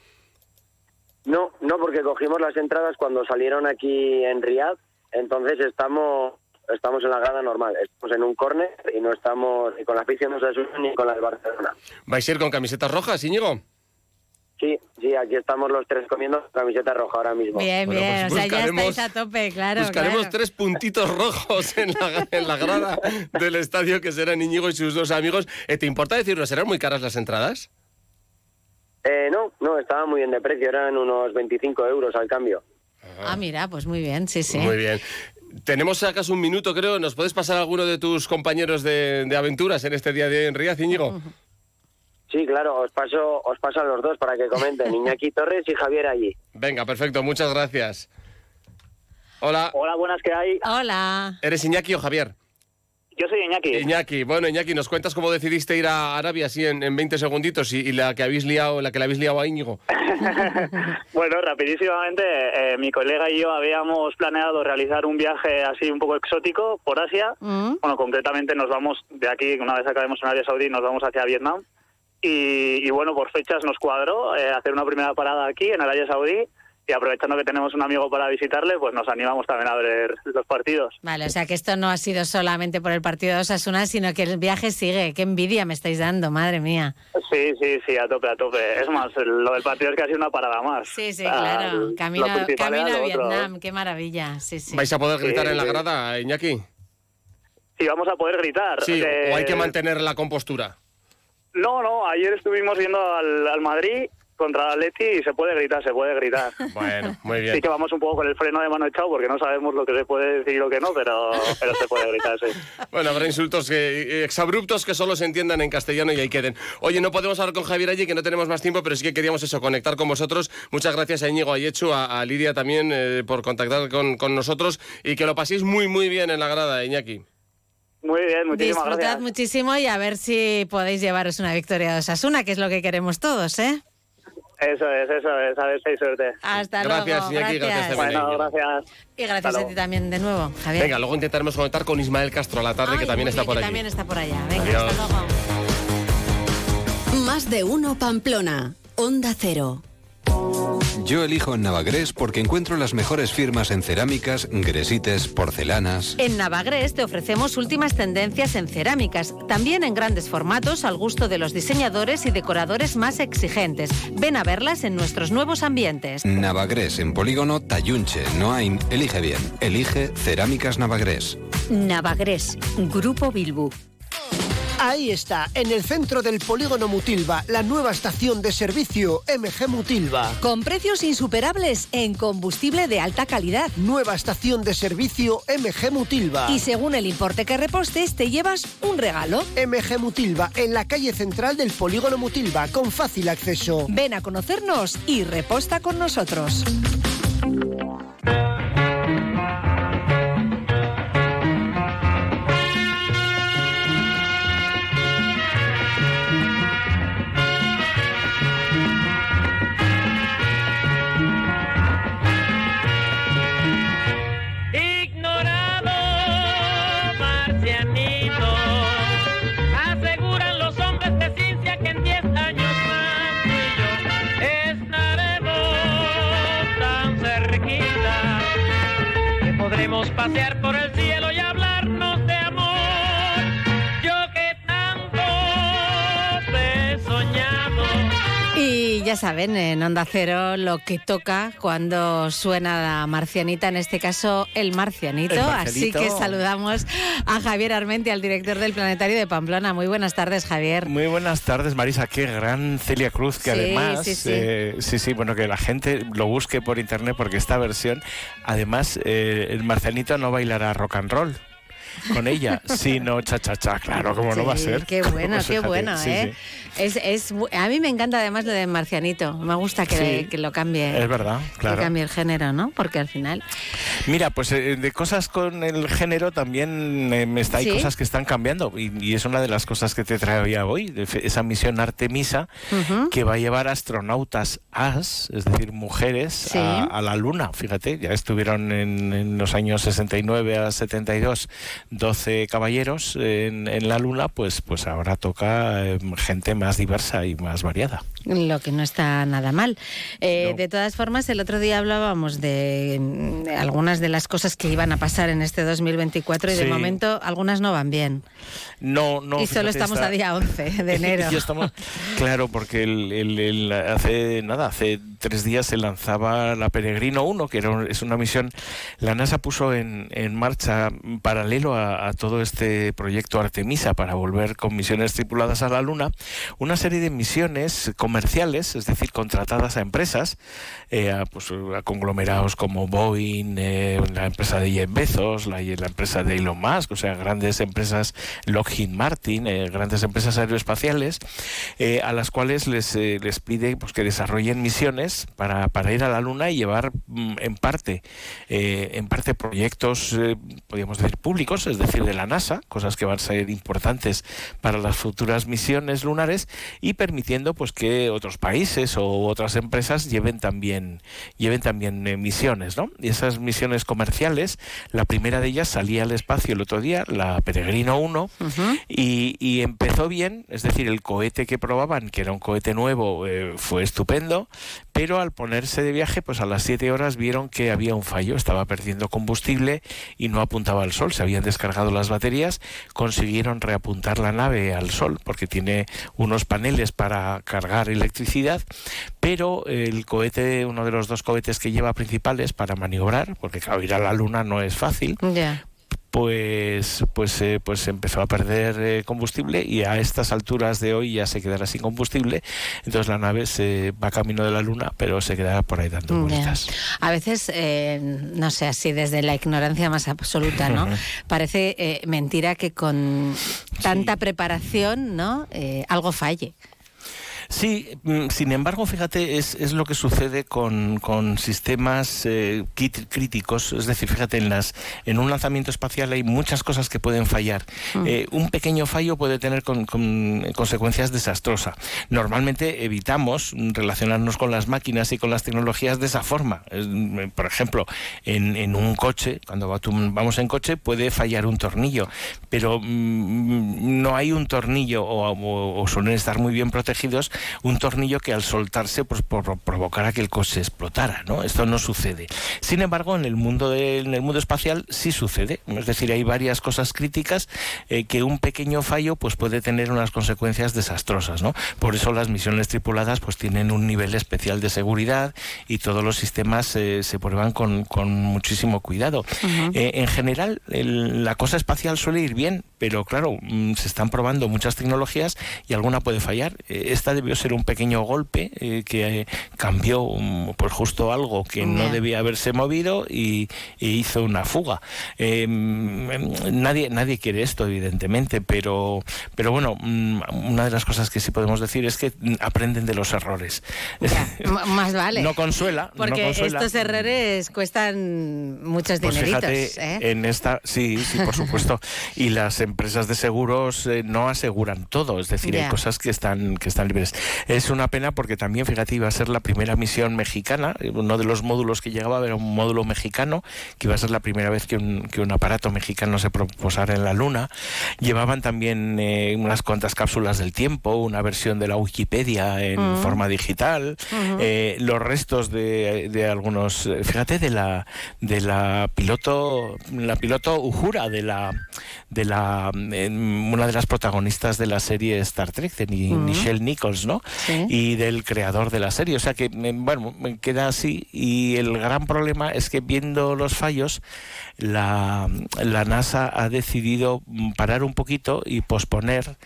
Speaker 43: No, no, porque cogimos las entradas cuando salieron aquí en Riyadh, entonces estamos estamos en la grada normal, estamos en un córner y no estamos ni con la afición de Osasuna ni con la del Barcelona.
Speaker 47: ¿Vais a ir con camisetas rojas, Íñigo?
Speaker 43: Sí, sí, aquí estamos los tres comiendo camiseta roja ahora mismo.
Speaker 1: Bien,
Speaker 47: Bueno,
Speaker 1: bien,
Speaker 47: pues
Speaker 1: o sea, ya estáis a tope, claro.
Speaker 47: Buscaremos
Speaker 1: claro.
Speaker 47: tres puntitos rojos en la, en la grada del estadio que serán Íñigo y sus dos amigos. Eh, ¿Te importa decirlo? ¿Serán muy caras las entradas?
Speaker 43: Eh, no, no, estaba muy bien de precio, eran unos 25 euros al cambio.
Speaker 1: Ah, mira, pues muy bien, sí, sí.
Speaker 47: Muy bien. Tenemos acaso un minuto, creo. ¿Nos puedes pasar a alguno de tus compañeros de, de aventuras en este día de en Riyadh, Íñigo?
Speaker 43: Sí, claro, os paso, os paso a los dos para que comenten, Iñaki Torres y Javier allí.
Speaker 47: Venga, perfecto. Muchas gracias. Hola.
Speaker 48: Hola, buenas, ¿qué hay?
Speaker 1: Hola.
Speaker 47: ¿Eres Iñaki o Javier?
Speaker 48: Yo soy Iñaki.
Speaker 47: Iñaki, bueno, Iñaki, ¿nos cuentas cómo decidiste ir a Arabia así en, en 20 segunditos y, y la que habéis liado, la que le habéis liado a Íñigo?
Speaker 48: Bueno, rapidísimamente, eh, mi colega y yo habíamos planeado realizar un viaje así un poco exótico por Asia. Bueno, concretamente nos vamos de aquí, una vez acabemos en Arabia Saudí, nos vamos hacia Vietnam. Y, y bueno, por fechas nos cuadró eh, hacer una primera parada aquí en Arabia Saudí. Y aprovechando que tenemos un amigo para visitarle, pues nos animamos también a ver los partidos.
Speaker 1: Vale, o sea que esto no ha sido solamente por el partido de Osasuna, sino que el viaje sigue. Qué envidia me estáis dando, madre mía.
Speaker 48: Sí, sí, sí, a tope, a tope. Es más, lo del partido es que ha sido una parada más.
Speaker 1: Sí, sí,
Speaker 48: Ah,
Speaker 1: claro. Camino, camino a. Vietnam, qué maravilla. Sí, sí.
Speaker 47: ¿Vais a poder gritar
Speaker 48: Sí,
Speaker 47: en la grada, Iñaki?
Speaker 48: Sí, vamos a poder gritar.
Speaker 47: Sí,
Speaker 48: Eh,
Speaker 47: o hay que mantener la compostura.
Speaker 48: No, no, ayer estuvimos viendo al, al Madrid contra el Atleti y se puede gritar, se puede gritar.
Speaker 47: Bueno, muy bien.
Speaker 48: Sí que vamos un poco con el freno de mano echado porque no sabemos lo que se puede decir y lo que no, pero, pero se puede gritar, sí.
Speaker 47: Bueno, habrá insultos que, eh, exabruptos que solo se entiendan en castellano y ahí queden. Oye, no podemos hablar con Javier allí, que no tenemos más tiempo, pero sí que queríamos eso, conectar con vosotros. Muchas gracias a Íñigo Ayechu, a, a Lidia también eh, por contactar con, con nosotros y que lo paséis muy, muy bien en la grada, Iñaki.
Speaker 48: Muy bien, muchísimas
Speaker 1: Disfrutad
Speaker 48: gracias.
Speaker 1: muchísimo y a ver si podéis llevaros una victoria de Osasuna, que es lo que queremos todos, ¿eh?
Speaker 48: Eso es, eso es, a ver si hay suerte.
Speaker 1: Hasta
Speaker 47: Gracias,
Speaker 1: luego.
Speaker 47: Iñaki, gracias también,
Speaker 48: Bueno, gracias.
Speaker 1: Y gracias
Speaker 48: Hasta
Speaker 1: a
Speaker 48: luego.
Speaker 1: ti también de nuevo, Javier.
Speaker 47: Venga, luego intentaremos conectar con Ismael Castro a la tarde, que también está por
Speaker 1: que
Speaker 47: allí.
Speaker 1: también está por allá. Venga,
Speaker 47: Adiós.
Speaker 1: hasta luego.
Speaker 49: Más de uno Pamplona. Onda Cero.
Speaker 50: Yo elijo en Navagrés porque encuentro las mejores firmas en cerámicas, gresites, porcelanas.
Speaker 1: En Navagres te ofrecemos últimas tendencias en cerámicas, también en grandes formatos al gusto de los diseñadores y decoradores más exigentes. Ven a verlas en nuestros nuevos ambientes.
Speaker 50: Navagrés en polígono Tayunche, Noain. Elige bien. Elige Cerámicas Navagrés.
Speaker 51: Navagres, Grupo Bilbu.
Speaker 52: Ahí está, en el centro del polígono Mutilva, la nueva estación de servicio MG Mutilva.
Speaker 53: Con precios insuperables en combustible de alta calidad.
Speaker 52: Nueva estación de servicio MG Mutilva.
Speaker 53: Y según el importe que repostes, te llevas un regalo.
Speaker 52: MG Mutilva, en la calle central del polígono Mutilva, con fácil acceso.
Speaker 53: Ven a conocernos y reposta con nosotros.
Speaker 54: Pasear por el
Speaker 1: ya saben, en Onda Cero lo que toca cuando suena la marcianita, en este caso el marcianito.
Speaker 55: El
Speaker 1: Así que saludamos a Javier Armenti, al director del Planetario de Pamplona. Muy buenas tardes, Javier.
Speaker 55: Muy buenas tardes, Marisa. Qué gran Celia Cruz, que
Speaker 1: Sí,
Speaker 55: además,
Speaker 1: sí, sí.
Speaker 55: eh, sí, sí, bueno, que la gente lo busque por internet porque esta versión, además, eh, el marcianito no bailará rock and roll con ella, sino cha cha cha, claro, como no va a
Speaker 1: Sí,
Speaker 55: ser.
Speaker 1: Qué bueno,
Speaker 55: Pues
Speaker 1: qué
Speaker 55: fíjate,
Speaker 1: bueno,
Speaker 55: sí,
Speaker 1: ¿eh? Es, es a mí me encanta además lo de marcianito. Me gusta que,
Speaker 55: Sí,
Speaker 1: que lo cambie.
Speaker 55: Es verdad, claro.
Speaker 1: Que cambie el género, ¿no? Porque al final.
Speaker 55: Mira, pues eh, de cosas con el género también eh, está, hay
Speaker 1: ¿Sí?
Speaker 55: cosas que están cambiando y, y es una de las cosas que te traía hoy, de esa misión Artemisa que va a llevar astronautas AS, es decir, mujeres,
Speaker 1: Sí.
Speaker 55: a, a la Luna. Fíjate, ya estuvieron en, en los años 69 a 72 12 caballeros en, en la Luna, pues, pues ahora toca eh, gente más diversa y más variada.
Speaker 1: Lo que no está nada mal. Eh, De todas formas, el otro día hablábamos de, mm, de algunas de las cosas que iban a pasar en este 2024 y de momento algunas no van bien.
Speaker 55: No, no.
Speaker 1: y solo estamos
Speaker 55: está-
Speaker 1: a día 11 de enero.
Speaker 55: Estamos- claro, porque el, el- el- hace nada, hace tres días se lanzaba la Peregrino 1, que era es una misión. La NASA puso en, marcha, paralelo a, todo este proyecto Artemisa, para volver con misiones tripuladas a la Luna, una serie de misiones comerciales, es decir, contratadas a empresas, eh, a, pues, conglomerados como Boeing, eh, la empresa de Jeff Bezos, la, la empresa de Elon Musk, o sea, grandes empresas, Lockheed Martin, eh, grandes empresas aeroespaciales, eh, a las cuales les, eh, les pide pues, que desarrollen misiones para, para ir a la Luna y llevar mm, en parte, eh, en parte proyectos, eh, podríamos decir, públicos, es decir, de la NASA, cosas que van a ser importantes para las futuras misiones lunares y permitiendo pues que otros países o otras empresas lleven también lleven también eh, misiones, ¿no? Y esas misiones comerciales, la primera de ellas salía al espacio el otro día, la Peregrino 1, y, y empezó bien, es decir, el cohete que probaban, que era un cohete nuevo, fue estupendo, pero al ponerse de viaje, pues a las 7 horas vieron que había un fallo, estaba perdiendo combustible y no apuntaba al sol, se habían descargado las baterías, consiguieron reapuntar la nave al sol, porque tiene unos paneles para cargar electricidad, pero el cohete, uno de los dos cohetes que lleva principales para maniobrar, porque claro, ir a la luna no es fácil,
Speaker 1: Ya.
Speaker 55: Pues pues eh, pues empezó a perder eh, combustible y a estas alturas de hoy ya se quedará sin combustible entonces la nave se va camino de la luna pero se quedará por ahí dando vueltas
Speaker 1: A veces, eh, no sé, así desde la ignorancia más absoluta, ¿no? Parece eh, mentira que con tanta preparación, ¿no? Algo falle.
Speaker 55: Sí, mm, sin embargo, fíjate, es, es lo que sucede con, con sistemas eh, críticos. Es decir, fíjate, en, las, en un lanzamiento espacial hay muchas cosas que pueden fallar.
Speaker 34: Mm.
Speaker 55: Eh, un pequeño fallo puede tener con- con consecuencias desastrosas. Normalmente evitamos relacionarnos con las máquinas y con las tecnologías de esa forma. Mm, por ejemplo, en, en un coche, cuando vamos en coche, puede fallar un tornillo, pero mm, no hay un tornillo, o, o- o suelen estar muy bien protegidos, un tornillo que al soltarse pues, por- provocara que el coche explotara. ¿no? Esto no sucede. Sin embargo, en el mundo de- en el mundo espacial sí sucede. Es decir, hay varias cosas críticas eh, que un pequeño fallo pues, puede tener unas consecuencias desastrosas. ¿no? Por eso las misiones tripuladas pues, tienen un nivel especial de seguridad y todos los sistemas eh, se prueban con, con muchísimo cuidado. Eh, en general, el- la cosa espacial suele ir bien, pero claro, mm, se están probando muchas tecnologías y alguna puede fallar. Esta debió ser un pequeño golpe eh, que eh, cambió pues justo algo que no debía haberse movido y, y hizo una fuga. Eh, mm, nadie, nadie quiere esto, evidentemente, pero, pero bueno, mm, una de las cosas que sí podemos decir es que aprenden de los errores.
Speaker 1: Más vale.
Speaker 55: No consuela, no
Speaker 1: Porque
Speaker 55: consuela.
Speaker 1: estos errores cuestan muchos
Speaker 55: Pues
Speaker 1: dineritos.
Speaker 55: fíjate,
Speaker 1: ¿eh?
Speaker 55: en esta, sí, sí, por supuesto. y las empresas de seguros eh, no aseguran todo, es decir,
Speaker 1: Ya.
Speaker 55: hay cosas que están que están libres. Es una pena porque también, fíjate, iba a ser la primera misión mexicana. eh, Uno de los módulos que llegaba era un módulo mexicano, que iba a ser la primera vez que un, que un aparato mexicano se proposara en la Luna. Llevaban también eh, unas cuantas cápsulas del tiempo, una versión de la Wikipedia en
Speaker 34: Mm.
Speaker 55: forma digital, eh, los restos de, de algunos, eh, fíjate, de la de la piloto, la piloto Uhura, de la de la em, una de las protagonistas de la serie Star Trek, de Ni-
Speaker 34: Mm.
Speaker 55: Nichelle Nichols, ¿no? Y del creador de la serie. O sea que, me- bueno, me queda así. Y el gran problema es que viendo los fallos, la, la NASA ha decidido parar un poquito y posponer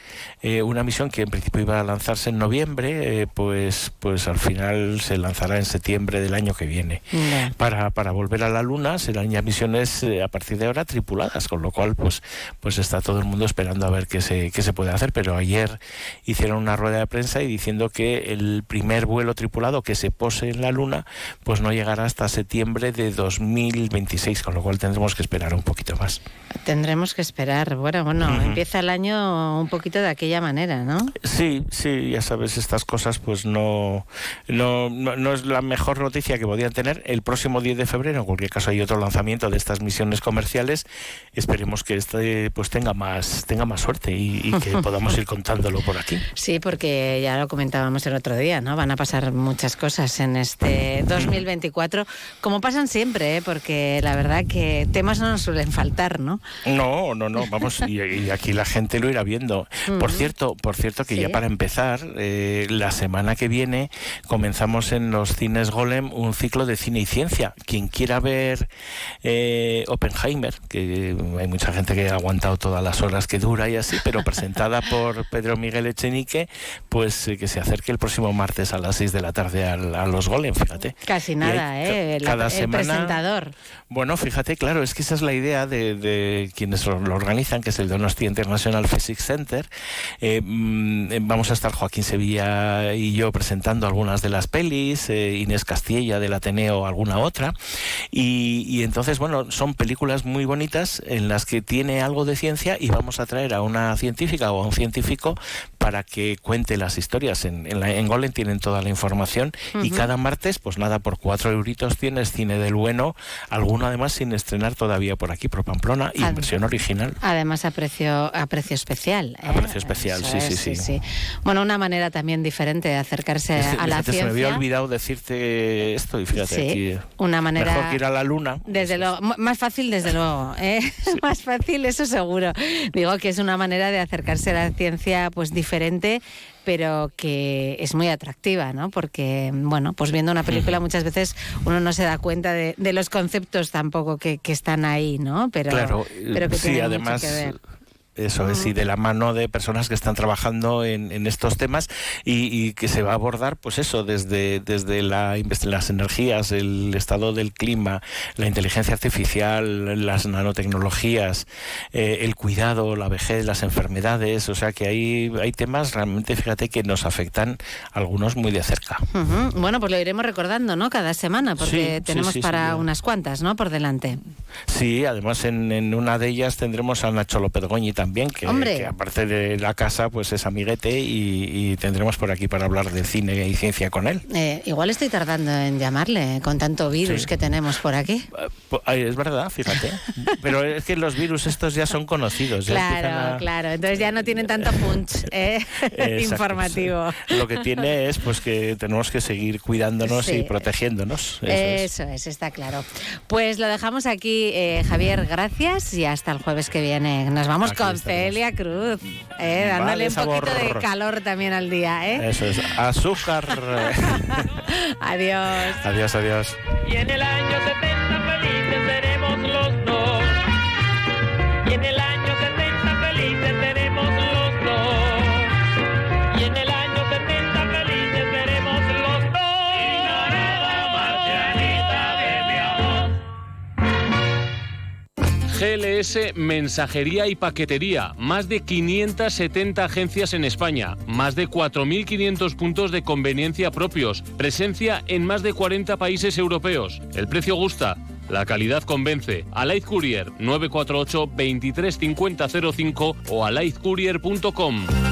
Speaker 55: eh, una misión que en principio iba a lanzarse en noviembre, eh, pues, pues al final se lanzará en septiembre del año que viene. Para, para volver a la Luna serán ya misiones eh, a partir de ahora tripuladas, con lo cual pues, pues está todo el mundo esperando a ver qué se, qué se puede hacer. Pero ayer hicieron una rueda de prensa y diciendo que el primer vuelo tripulado que se pose en la Luna pues no llegará hasta septiembre de 2026, con lo cual tendremos que esperar un poquito más.
Speaker 1: Tendremos que esperar. Bueno, bueno, empieza el año un poquito de aquella manera, ¿no?
Speaker 55: Sí, sí, ya sabes, estas cosas pues no, no, no, no es la mejor noticia que podían tener. El próximo 10 de febrero, en cualquier caso, hay otro lanzamiento de estas misiones comerciales. Esperemos que este pues tenga más, tenga más suerte y, y que podamos ir contándolo por aquí.
Speaker 1: Sí, porque ya lo comentábamos el otro día, ¿no? Van a pasar muchas cosas en este 2024, como pasan siempre, ¿eh? porque la verdad que temas no nos suelen faltar, ¿no?
Speaker 55: No, no, no, vamos, y, y aquí la gente lo irá viendo. Por
Speaker 1: Ujú.
Speaker 55: cierto, por cierto que
Speaker 1: Sí.
Speaker 55: ya para empezar, eh, la semana que viene comenzamos en los cines Golem un ciclo de cine y ciencia. Quien quiera ver eh, Oppenheimer, que hay mucha gente que ha aguantado todas las horas que dura y así, pero presentada por Pedro Miguel Echenique, pues eh, que se acerque el próximo martes a las 6 de la tarde al- a, los Golem, fíjate.
Speaker 1: Casi nada,
Speaker 55: hay-
Speaker 1: ¿eh? El,
Speaker 55: cada
Speaker 1: el
Speaker 55: semana-
Speaker 1: presentador.
Speaker 55: bueno, fíjate, claro, es que esa es la idea de, de quienes lo, lo organizan, que es el Donostia International Physics Center. Eh, mm, eh, vamos a estar Joaquín Sevilla y yo presentando algunas de las pelis, eh, Inés Castilla del Ateneo alguna otra. Y, y entonces, bueno, son películas muy bonitas en las que tiene algo de ciencia y vamos a traer a una científica o a un científico para que cuente las historias. En, en, la- en Golem tienen toda la información y cada martes, pues nada, por cuatro euritos tienes cine del bueno, alguno además sin estrenar todavía por aquí, por Pamplona, y en versión original.
Speaker 1: Además a precio, a precio especial. ¿eh?
Speaker 55: A precio especial,
Speaker 1: Eso
Speaker 55: sí, sí,
Speaker 1: es,
Speaker 55: sí.
Speaker 1: Bueno, una manera también diferente de acercarse
Speaker 55: Este-
Speaker 1: a la
Speaker 55: fíjate, se me había
Speaker 1: ciencia.
Speaker 55: olvidado decirte esto y fíjate
Speaker 1: Sí,
Speaker 55: aquí.
Speaker 1: una manera-
Speaker 55: Mejor que ir a la luna.
Speaker 1: Desde luego, más fácil desde luego, ¿eh? más fácil, eso seguro. Digo que es una manera de acercarse a la ciencia pues diferente, pero que es muy atractiva, ¿no? Porque, bueno, pues viendo una película muchas veces uno no se da cuenta de, de los conceptos tampoco que, que están ahí, ¿no? Pero,
Speaker 55: claro,
Speaker 1: pero que
Speaker 55: sí,
Speaker 1: tienen
Speaker 55: además.
Speaker 1: mucho que ver.
Speaker 55: Eso es, y de la mano de personas que están trabajando en, en estos temas y, y que se va a abordar, pues eso, desde, desde la, las energías, el estado del clima, la inteligencia artificial, las nanotecnologías, eh, el cuidado, la vejez, las enfermedades, o sea que hay, hay temas realmente, fíjate, que nos afectan algunos muy de cerca.
Speaker 1: Ujú. Bueno, pues lo iremos recordando, ¿no? Cada semana, porque
Speaker 55: Sí,
Speaker 1: tenemos
Speaker 55: sí, sí,
Speaker 1: para unas cuantas, ¿no? Por delante.
Speaker 55: Sí, además en, en una de ellas tendremos a Nacho López también, que, aparte de la casa, pues es amiguete y, y tendremos por aquí para hablar de cine y ciencia con él.
Speaker 1: Eh, igual estoy tardando en llamarle con tanto virus
Speaker 55: Sí.
Speaker 1: que tenemos por aquí.
Speaker 55: Ay, es verdad, fíjate. Pero es que los virus estos ya son conocidos. ya
Speaker 1: Claro,
Speaker 55: a-
Speaker 1: claro. Entonces ya no tienen tanto punch eh,
Speaker 55: Exacto,
Speaker 1: informativo.
Speaker 55: sí. Lo que tiene es pues que tenemos que seguir cuidándonos
Speaker 1: Sí.
Speaker 55: y protegiéndonos. Eso es.
Speaker 1: Está claro. Pues lo dejamos aquí, eh, Javier, gracias y hasta el jueves que viene. Nos vamos
Speaker 55: Aquí
Speaker 1: con
Speaker 55: estaremos.
Speaker 1: Celia Cruz, eh, dándole
Speaker 55: Vale,
Speaker 1: un poquito
Speaker 55: sabor.
Speaker 1: de calor también al día. ¿eh?
Speaker 55: Eso es. Azúcar.
Speaker 1: Adiós.
Speaker 55: adiós, adiós.
Speaker 54: Y en el año 70 felices seremos
Speaker 56: GLS Mensajería y Paquetería. Más de 570 agencias en España. Más de 4.500 puntos de conveniencia propios. Presencia en más de 40 países europeos. El precio gusta. La calidad convence. Alight Courier 948 235005 o alaidcourier.com.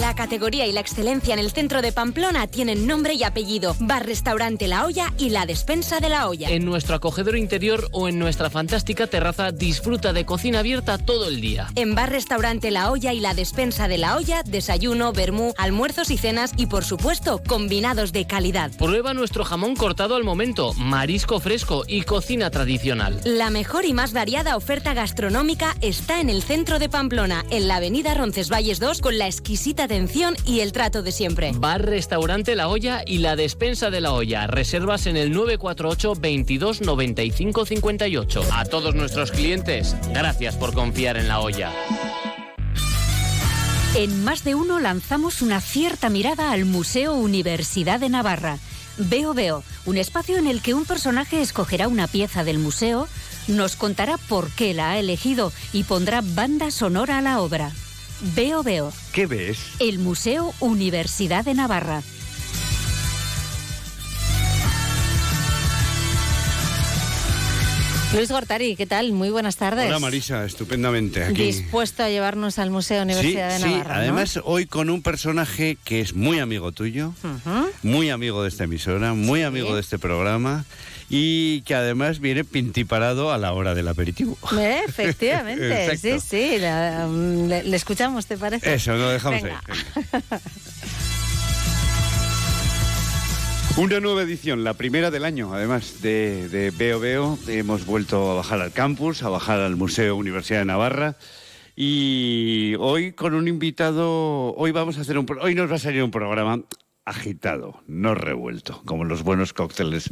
Speaker 31: La categoría y la excelencia en el centro de Pamplona tienen nombre y apellido. Bar Restaurante La Olla y la despensa de La Olla.
Speaker 34: En nuestro acogedor interior o en nuestra fantástica terraza disfruta de cocina abierta todo el día.
Speaker 31: En Bar Restaurante La Olla y la despensa de La Olla, desayuno, vermú, almuerzos y cenas y por supuesto combinados de calidad.
Speaker 34: Prueba nuestro jamón cortado al momento, marisco fresco y cocina tradicional.
Speaker 31: La mejor y más variada oferta gastronómica está en el centro de Pamplona, en la avenida Roncesvalles 2, con la exquisita atención y el trato de siempre.
Speaker 34: Bar Restaurante La Olla y la despensa de La Olla. Reservas en el 948 22 95 58. A todos nuestros clientes, gracias por confiar en La Olla.
Speaker 57: En más de uno lanzamos una cierta mirada al Museo Universidad de Navarra. Veo Veo, un espacio en el que un personaje escogerá una pieza del museo, nos contará por qué la ha elegido y pondrá banda sonora a la obra. Veo Veo,
Speaker 58: ¿Qué ves?
Speaker 57: el Museo Universidad de Navarra.
Speaker 1: Luis Gortari, ¿qué tal? Muy buenas tardes.
Speaker 58: Hola Marisa, estupendamente aquí.
Speaker 1: Dispuesto a llevarnos al Museo Universidad
Speaker 58: sí,
Speaker 1: de Navarra.
Speaker 58: Sí,
Speaker 1: ¿no?
Speaker 58: además hoy con un personaje que es muy amigo tuyo, muy amigo de esta emisora, muy amigo de este programa y que además viene pintiparado a la hora del aperitivo.
Speaker 1: Eh, Efectivamente, sí, sí. la- um, le, le escuchamos, ¿te parece?
Speaker 58: Eso, lo dejamos
Speaker 1: Venga.
Speaker 58: ahí. Una nueva edición, la primera del año, además de, de Veo Veo. Hemos vuelto a bajar al campus, a bajar al Museo Universidad de Navarra. Y hoy con un invitado, hoy vamos a hacer un, pro- hoy nos va a salir un programa agitado, no revuelto, como los buenos cócteles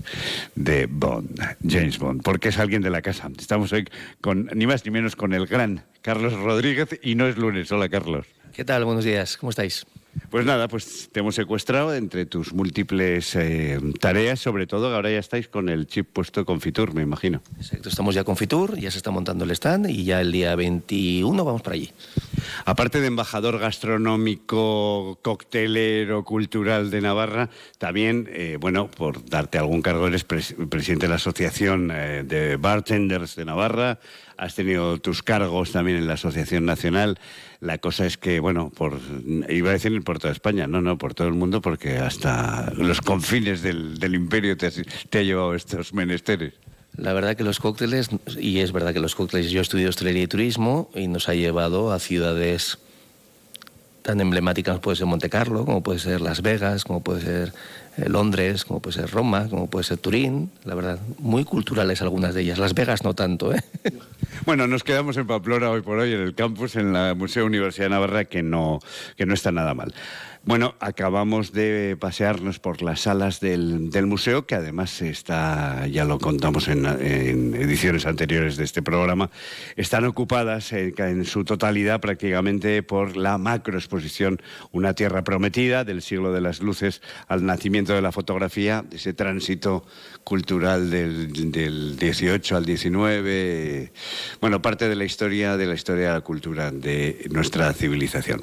Speaker 58: de Bond, James Bond, porque es alguien de la casa. Estamos hoy con ni más ni menos con el gran Carlos Rodríguez y no es lunes. Hola, Carlos.
Speaker 59: ¿Qué tal? Buenos días. ¿Cómo estáis?
Speaker 58: Pues nada, pues te hemos secuestrado entre tus múltiples eh, tareas, sobre todo ahora ya estáis con el chip puesto con Fitur, me imagino.
Speaker 59: Exacto, estamos ya con Fitur, ya se está montando el stand y ya el día 21 vamos para allí.
Speaker 58: Aparte de embajador gastronómico, coctelero, cultural de Navarra, también, eh, bueno, por darte algún cargo, eres pres- presidente de la Asociación eh, de Bartenders de Navarra, has tenido tus cargos también en la Asociación Nacional. La cosa es que, bueno, por, iba a decir por toda España, no, no, por todo el mundo, porque hasta los confines del, imperio te, ha llevado estos menesteres.
Speaker 59: La verdad que los cócteles, y es verdad que los cócteles, yo estudio hostelería y turismo y nos ha llevado a ciudades tan emblemáticas como puede ser Monte Carlo, como puede ser Las Vegas, como puede ser Londres, como puede ser Roma, como puede ser Turín, la verdad, muy culturales algunas de ellas. Las Vegas no tanto, ¿eh?
Speaker 58: Bueno, nos quedamos en Pamplona hoy por hoy, en el campus, en la Museo Universidad de Navarra, que no, que no está nada mal. Bueno, acabamos de pasearnos por las salas del, del museo, que además está, ya lo contamos en, en ediciones anteriores de este programa, están ocupadas en, en su totalidad prácticamente por la macroexposición Una Tierra Prometida, del siglo de las luces al nacimiento de la fotografía, ese tránsito cultural del, del 18 al 19, bueno, parte de la historia, de la historia de la cultura de nuestra civilización.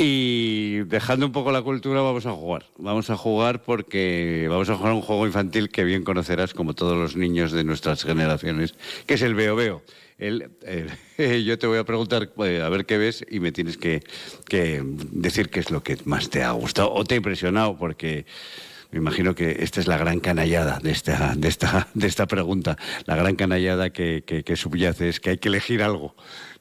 Speaker 58: Y dejando un poco la cultura, vamos a jugar. Vamos a jugar porque vamos a jugar un juego infantil que bien conocerás, como todos los niños de nuestras generaciones, que es el Veo Veo. El, eh, yo te voy a preguntar eh, a ver qué ves y me tienes que, decir qué es lo que más te ha gustado o te ha impresionado, porque me imagino que esta es la gran canallada de esta, de esta, de esta pregunta. La gran canallada que subyace es que hay que elegir algo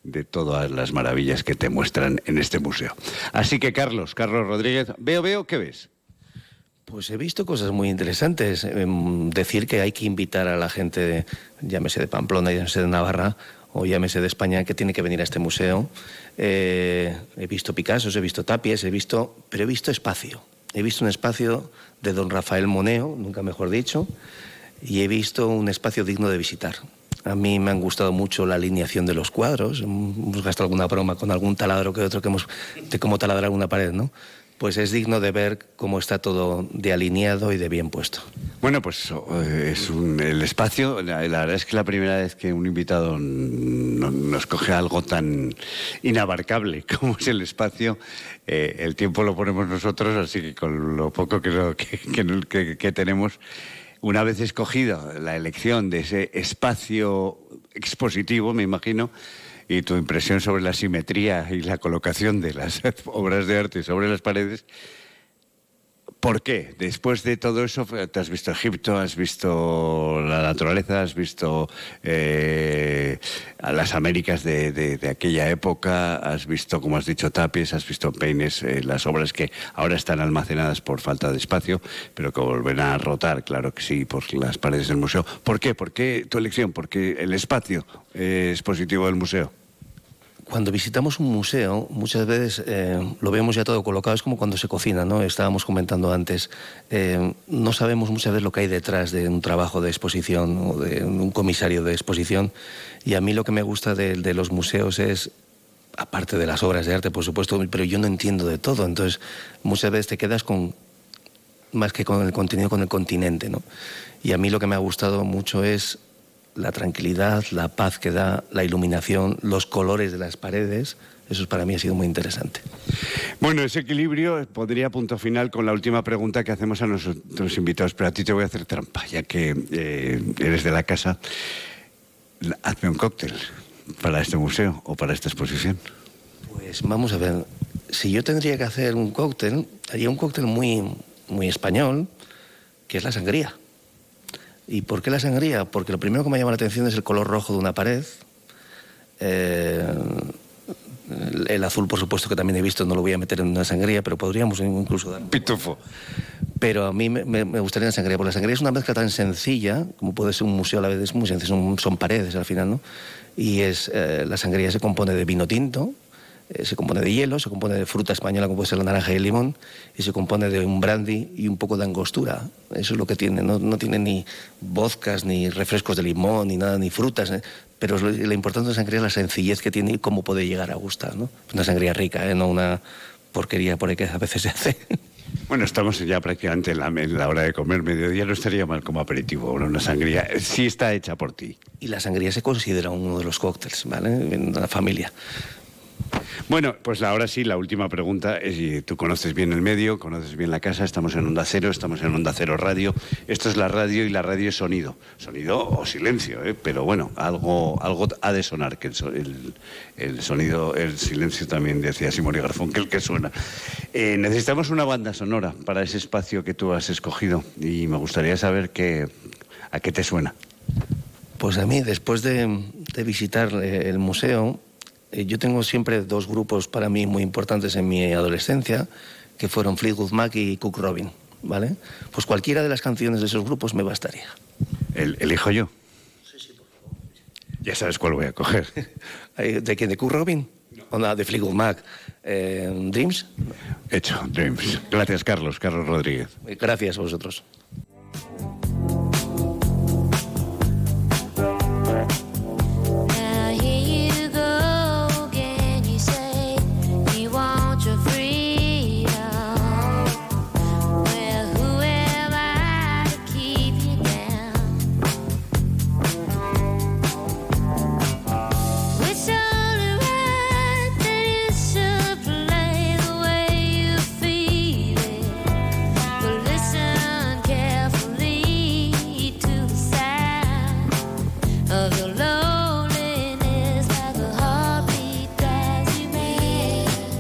Speaker 58: de todas las maravillas que te muestran en este museo. Así que, Carlos, Carlos Rodríguez, veo, veo, ¿qué ves?
Speaker 59: Pues he visto cosas muy interesantes. Em, decir que hay que invitar a la gente, de, llámese de Pamplona, llámese de Navarra o llámese de España, que tiene que venir a este museo. Eh, he visto Picassos, he visto Tapies, he visto, pero he visto espacio. He visto un espacio de don Rafael Moneo, nunca mejor dicho, y he visto un espacio digno de visitar. A mí me han gustado mucho la alineación de los cuadros. Hemos gastado alguna broma con algún taladro que otro que hemos de cómo taladrar una pared, ¿no? Pues es digno de ver cómo está todo de alineado y de bien puesto.
Speaker 58: Bueno, pues eh, es un- el espacio. La, verdad es que la primera vez que un invitado no- nos coge algo tan inabarcable como es el espacio, eh, el tiempo lo ponemos nosotros, así que con lo poco que tenemos, una vez escogida la elección de ese espacio expositivo, me imagino, y tu impresión sobre la simetría y la colocación de las obras de arte sobre las paredes, ¿Por qué? Después de todo eso, te has visto Egipto, has visto la naturaleza, has visto eh, a las Américas de, aquella época, has visto, como has dicho, tapies, has visto peines, eh, las obras que ahora están almacenadas por falta de espacio, pero que volverán a rotar, claro que sí, por las paredes del museo. ¿Por qué? ¿Por qué tu elección? Porque el espacio eh, es positivo del museo.
Speaker 59: Cuando visitamos un museo, muchas veces eh, lo vemos ya todo colocado, es como cuando se cocina, ¿no? Estábamos comentando antes, eh, no sabemos muchas veces lo que hay detrás de un trabajo de exposición o de un comisario de exposición. Y a mí lo que me gusta de, de los museos es, aparte de las obras de arte, por supuesto, pero yo no entiendo de todo. Entonces, muchas veces te quedas con, más que con el contenido, con el continente, ¿no? Y a mí lo que me ha gustado mucho es la tranquilidad, la paz que da, la iluminación, los colores de las paredes. Eso para mí ha sido muy interesante.
Speaker 58: Bueno, ese equilibrio podría punto final con la última pregunta que hacemos a nuestros invitados, pero a ti te voy a hacer trampa, ya que eh, eres de la casa. Hazme un cóctel para este museo o para esta exposición.
Speaker 59: Pues vamos a ver, si yo tendría que hacer un cóctel, haría un cóctel muy, muy español, que es la sangría. ¿Y por qué la sangría? Porque lo primero que me llama la atención es el color rojo de una pared. Eh, el, azul, por supuesto, que también he visto, no lo voy a meter en una sangría, pero podríamos incluso dar...
Speaker 58: Pitufo.
Speaker 59: Pero a mí me, me- me gustaría la sangría, porque la sangría es una mezcla tan sencilla, como puede ser un museo a la vez, es muy sencillo, son, son paredes al final, ¿no? Y es, eh, la sangría se compone de vino tinto, eh, se compone de hielo, se compone de fruta española como puede ser la naranja y el limón, y se compone de un brandy y un poco de angostura. Eso es lo que tiene, no, no tiene ni vodkas, ni refrescos de limón, ni nada, ni frutas, ¿eh? pero lo, lo importante de la sangría es la sencillez que tiene y cómo puede llegar a gustar, ¿no? Una sangría rica, ¿eh? no una porquería por ahí que a veces se hace.
Speaker 58: Bueno, estamos ya prácticamente en la, en la hora de comer, mediodía, no estaría mal como aperitivo, una sangría. Sí está hecha por ti.
Speaker 59: Y la sangría se considera uno de los cócteles, ¿vale? En la familia.
Speaker 58: Bueno, pues ahora sí, la última pregunta y tú conoces bien el medio, conoces bien la casa, estamos en Onda Cero, estamos en Onda Cero Radio, esto es la radio y la radio es sonido, sonido o silencio, ¿eh? pero bueno, algo, algo ha de sonar, que el, el- sonido, el silencio también decía Simón y Garfunkel que suena. Eh, necesitamos una banda sonora para ese espacio que tú has escogido y me gustaría saber a qué te suena.
Speaker 59: Pues a mí, después de, de visitar eh, el museo, eh, yo tengo siempre dos grupos para mí muy importantes en mi adolescencia, que fueron Fleetwood Mac y Cook Robin, ¿vale? Pues cualquiera de las canciones de esos grupos me bastaría.
Speaker 58: El, elijo yo. Ya sabes cuál voy a coger.
Speaker 59: Eh, ¿De quién? ¿De Cook Robin? ¿O nada, de Fleetwood Mac? Eh, ¿Dreams?
Speaker 58: Hecho, Dreams. Gracias, Carlos, Carlos Rodríguez.
Speaker 59: Eh, Gracias a vosotros.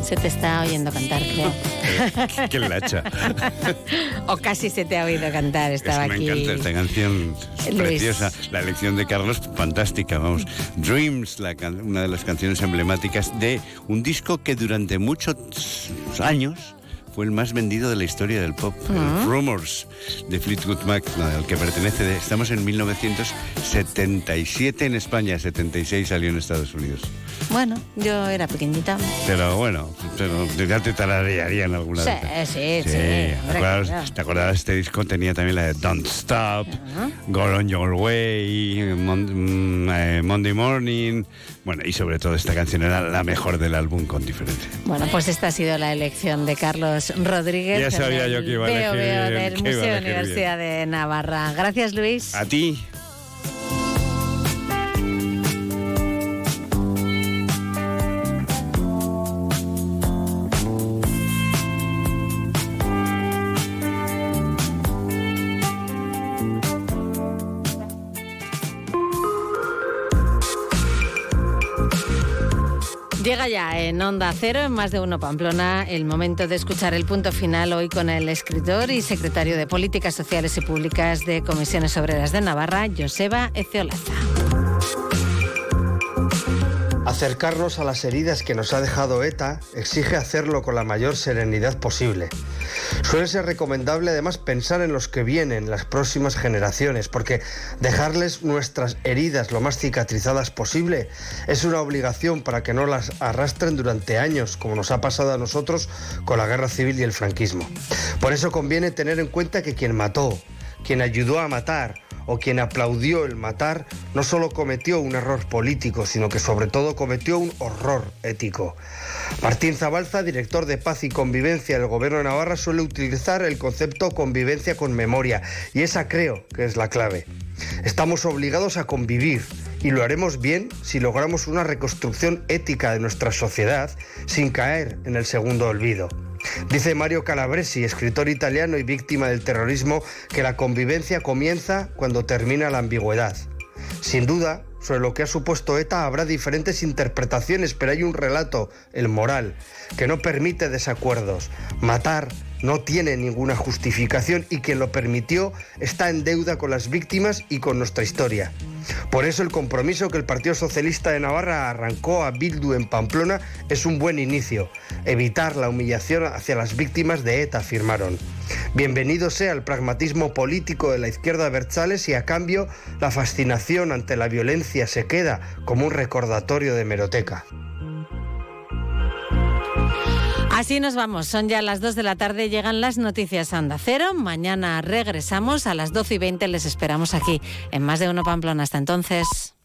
Speaker 1: Se te está oyendo cantar, creo.
Speaker 58: Qué lacha.
Speaker 1: o casi se te ha oído cantar,
Speaker 58: Es
Speaker 1: estaba
Speaker 58: que me
Speaker 1: aquí.
Speaker 58: encanta esta canción, es preciosa. La elección de Carlos, fantástica, vamos. Dreams, la una de las canciones emblemáticas de un disco que durante muchos años fue el más vendido de la historia del pop, el
Speaker 1: Ah.
Speaker 58: Rumors de Fleetwood Mac, al que pertenece. de- estamos en 1977 en España, 76 salió en Estados Unidos.
Speaker 1: Bueno, yo era pequeñita.
Speaker 58: Pero bueno, pero ya te tararearían alguna
Speaker 1: Sí,
Speaker 58: vez.
Speaker 1: sí, sí.
Speaker 58: Sí,
Speaker 1: hombre,
Speaker 58: ¿te acuerdas? ¿Te acuerdas? Este disco tenía también la de Don't Stop, Go On Your Way, Mon- mm, eh, Monday Morning. Bueno, y sobre todo esta canción era la mejor del álbum con diferencia.
Speaker 1: Bueno, pues esta ha sido la elección de Carlos Rodríguez.
Speaker 58: Ya sabía yo que iba a
Speaker 1: Veo,
Speaker 58: elegir
Speaker 1: del
Speaker 58: que iba a
Speaker 1: Museo
Speaker 58: elegir bien.
Speaker 1: Universidad de Navarra. Gracias, Luis.
Speaker 58: A ti.
Speaker 1: Ya en Onda Cero, en más de uno Pamplona, el momento de escuchar el punto final hoy con el escritor y secretario de Políticas Sociales y Públicas de Comisiones Obreras de Navarra, Joseba Eceolaza.
Speaker 12: Acercarnos a las heridas que nos ha dejado ETA exige hacerlo con la mayor serenidad posible. Suele ser recomendable además pensar en los que vienen, las próximas generaciones, porque dejarles nuestras heridas lo más cicatrizadas posible es una obligación para que no las arrastren durante años, como nos ha pasado a nosotros con la guerra civil y el franquismo. Por eso conviene tener en cuenta que quien mató, quien ayudó a matar, o quien aplaudió el matar no solo cometió un error político, sino que sobre todo cometió un horror ético. Martín Zabalza, director de Paz y Convivencia del Gobierno de Navarra, suele utilizar el concepto convivencia con memoria, y esa creo que es la clave. Estamos obligados a convivir y lo haremos bien si logramos una reconstrucción ética de nuestra sociedad sin caer en el segundo olvido. Dice Mario Calabresi, escritor italiano y víctima del terrorismo, que la convivencia comienza cuando termina la ambigüedad. Sin duda, sobre lo que ha supuesto ETA habrá diferentes interpretaciones, pero hay un relato, el moral, que no permite desacuerdos. Matar no tiene ninguna justificación y quien lo permitió está en deuda con las víctimas y con nuestra historia. Por eso el compromiso que el Partido Socialista de Navarra arrancó a Bildu en Pamplona es un buen inicio. Evitar la humillación hacia las víctimas de ETA, afirmaron. Bienvenido sea el pragmatismo político de la izquierda Berchales y a cambio la fascinación ante la violencia se queda como un recordatorio de meroteca.
Speaker 1: Así nos vamos, son ya las 2 de la tarde, llegan las noticias a Cero. Mañana regresamos a las 12 y 20, les esperamos aquí en Más de Uno Pamplona. Hasta entonces.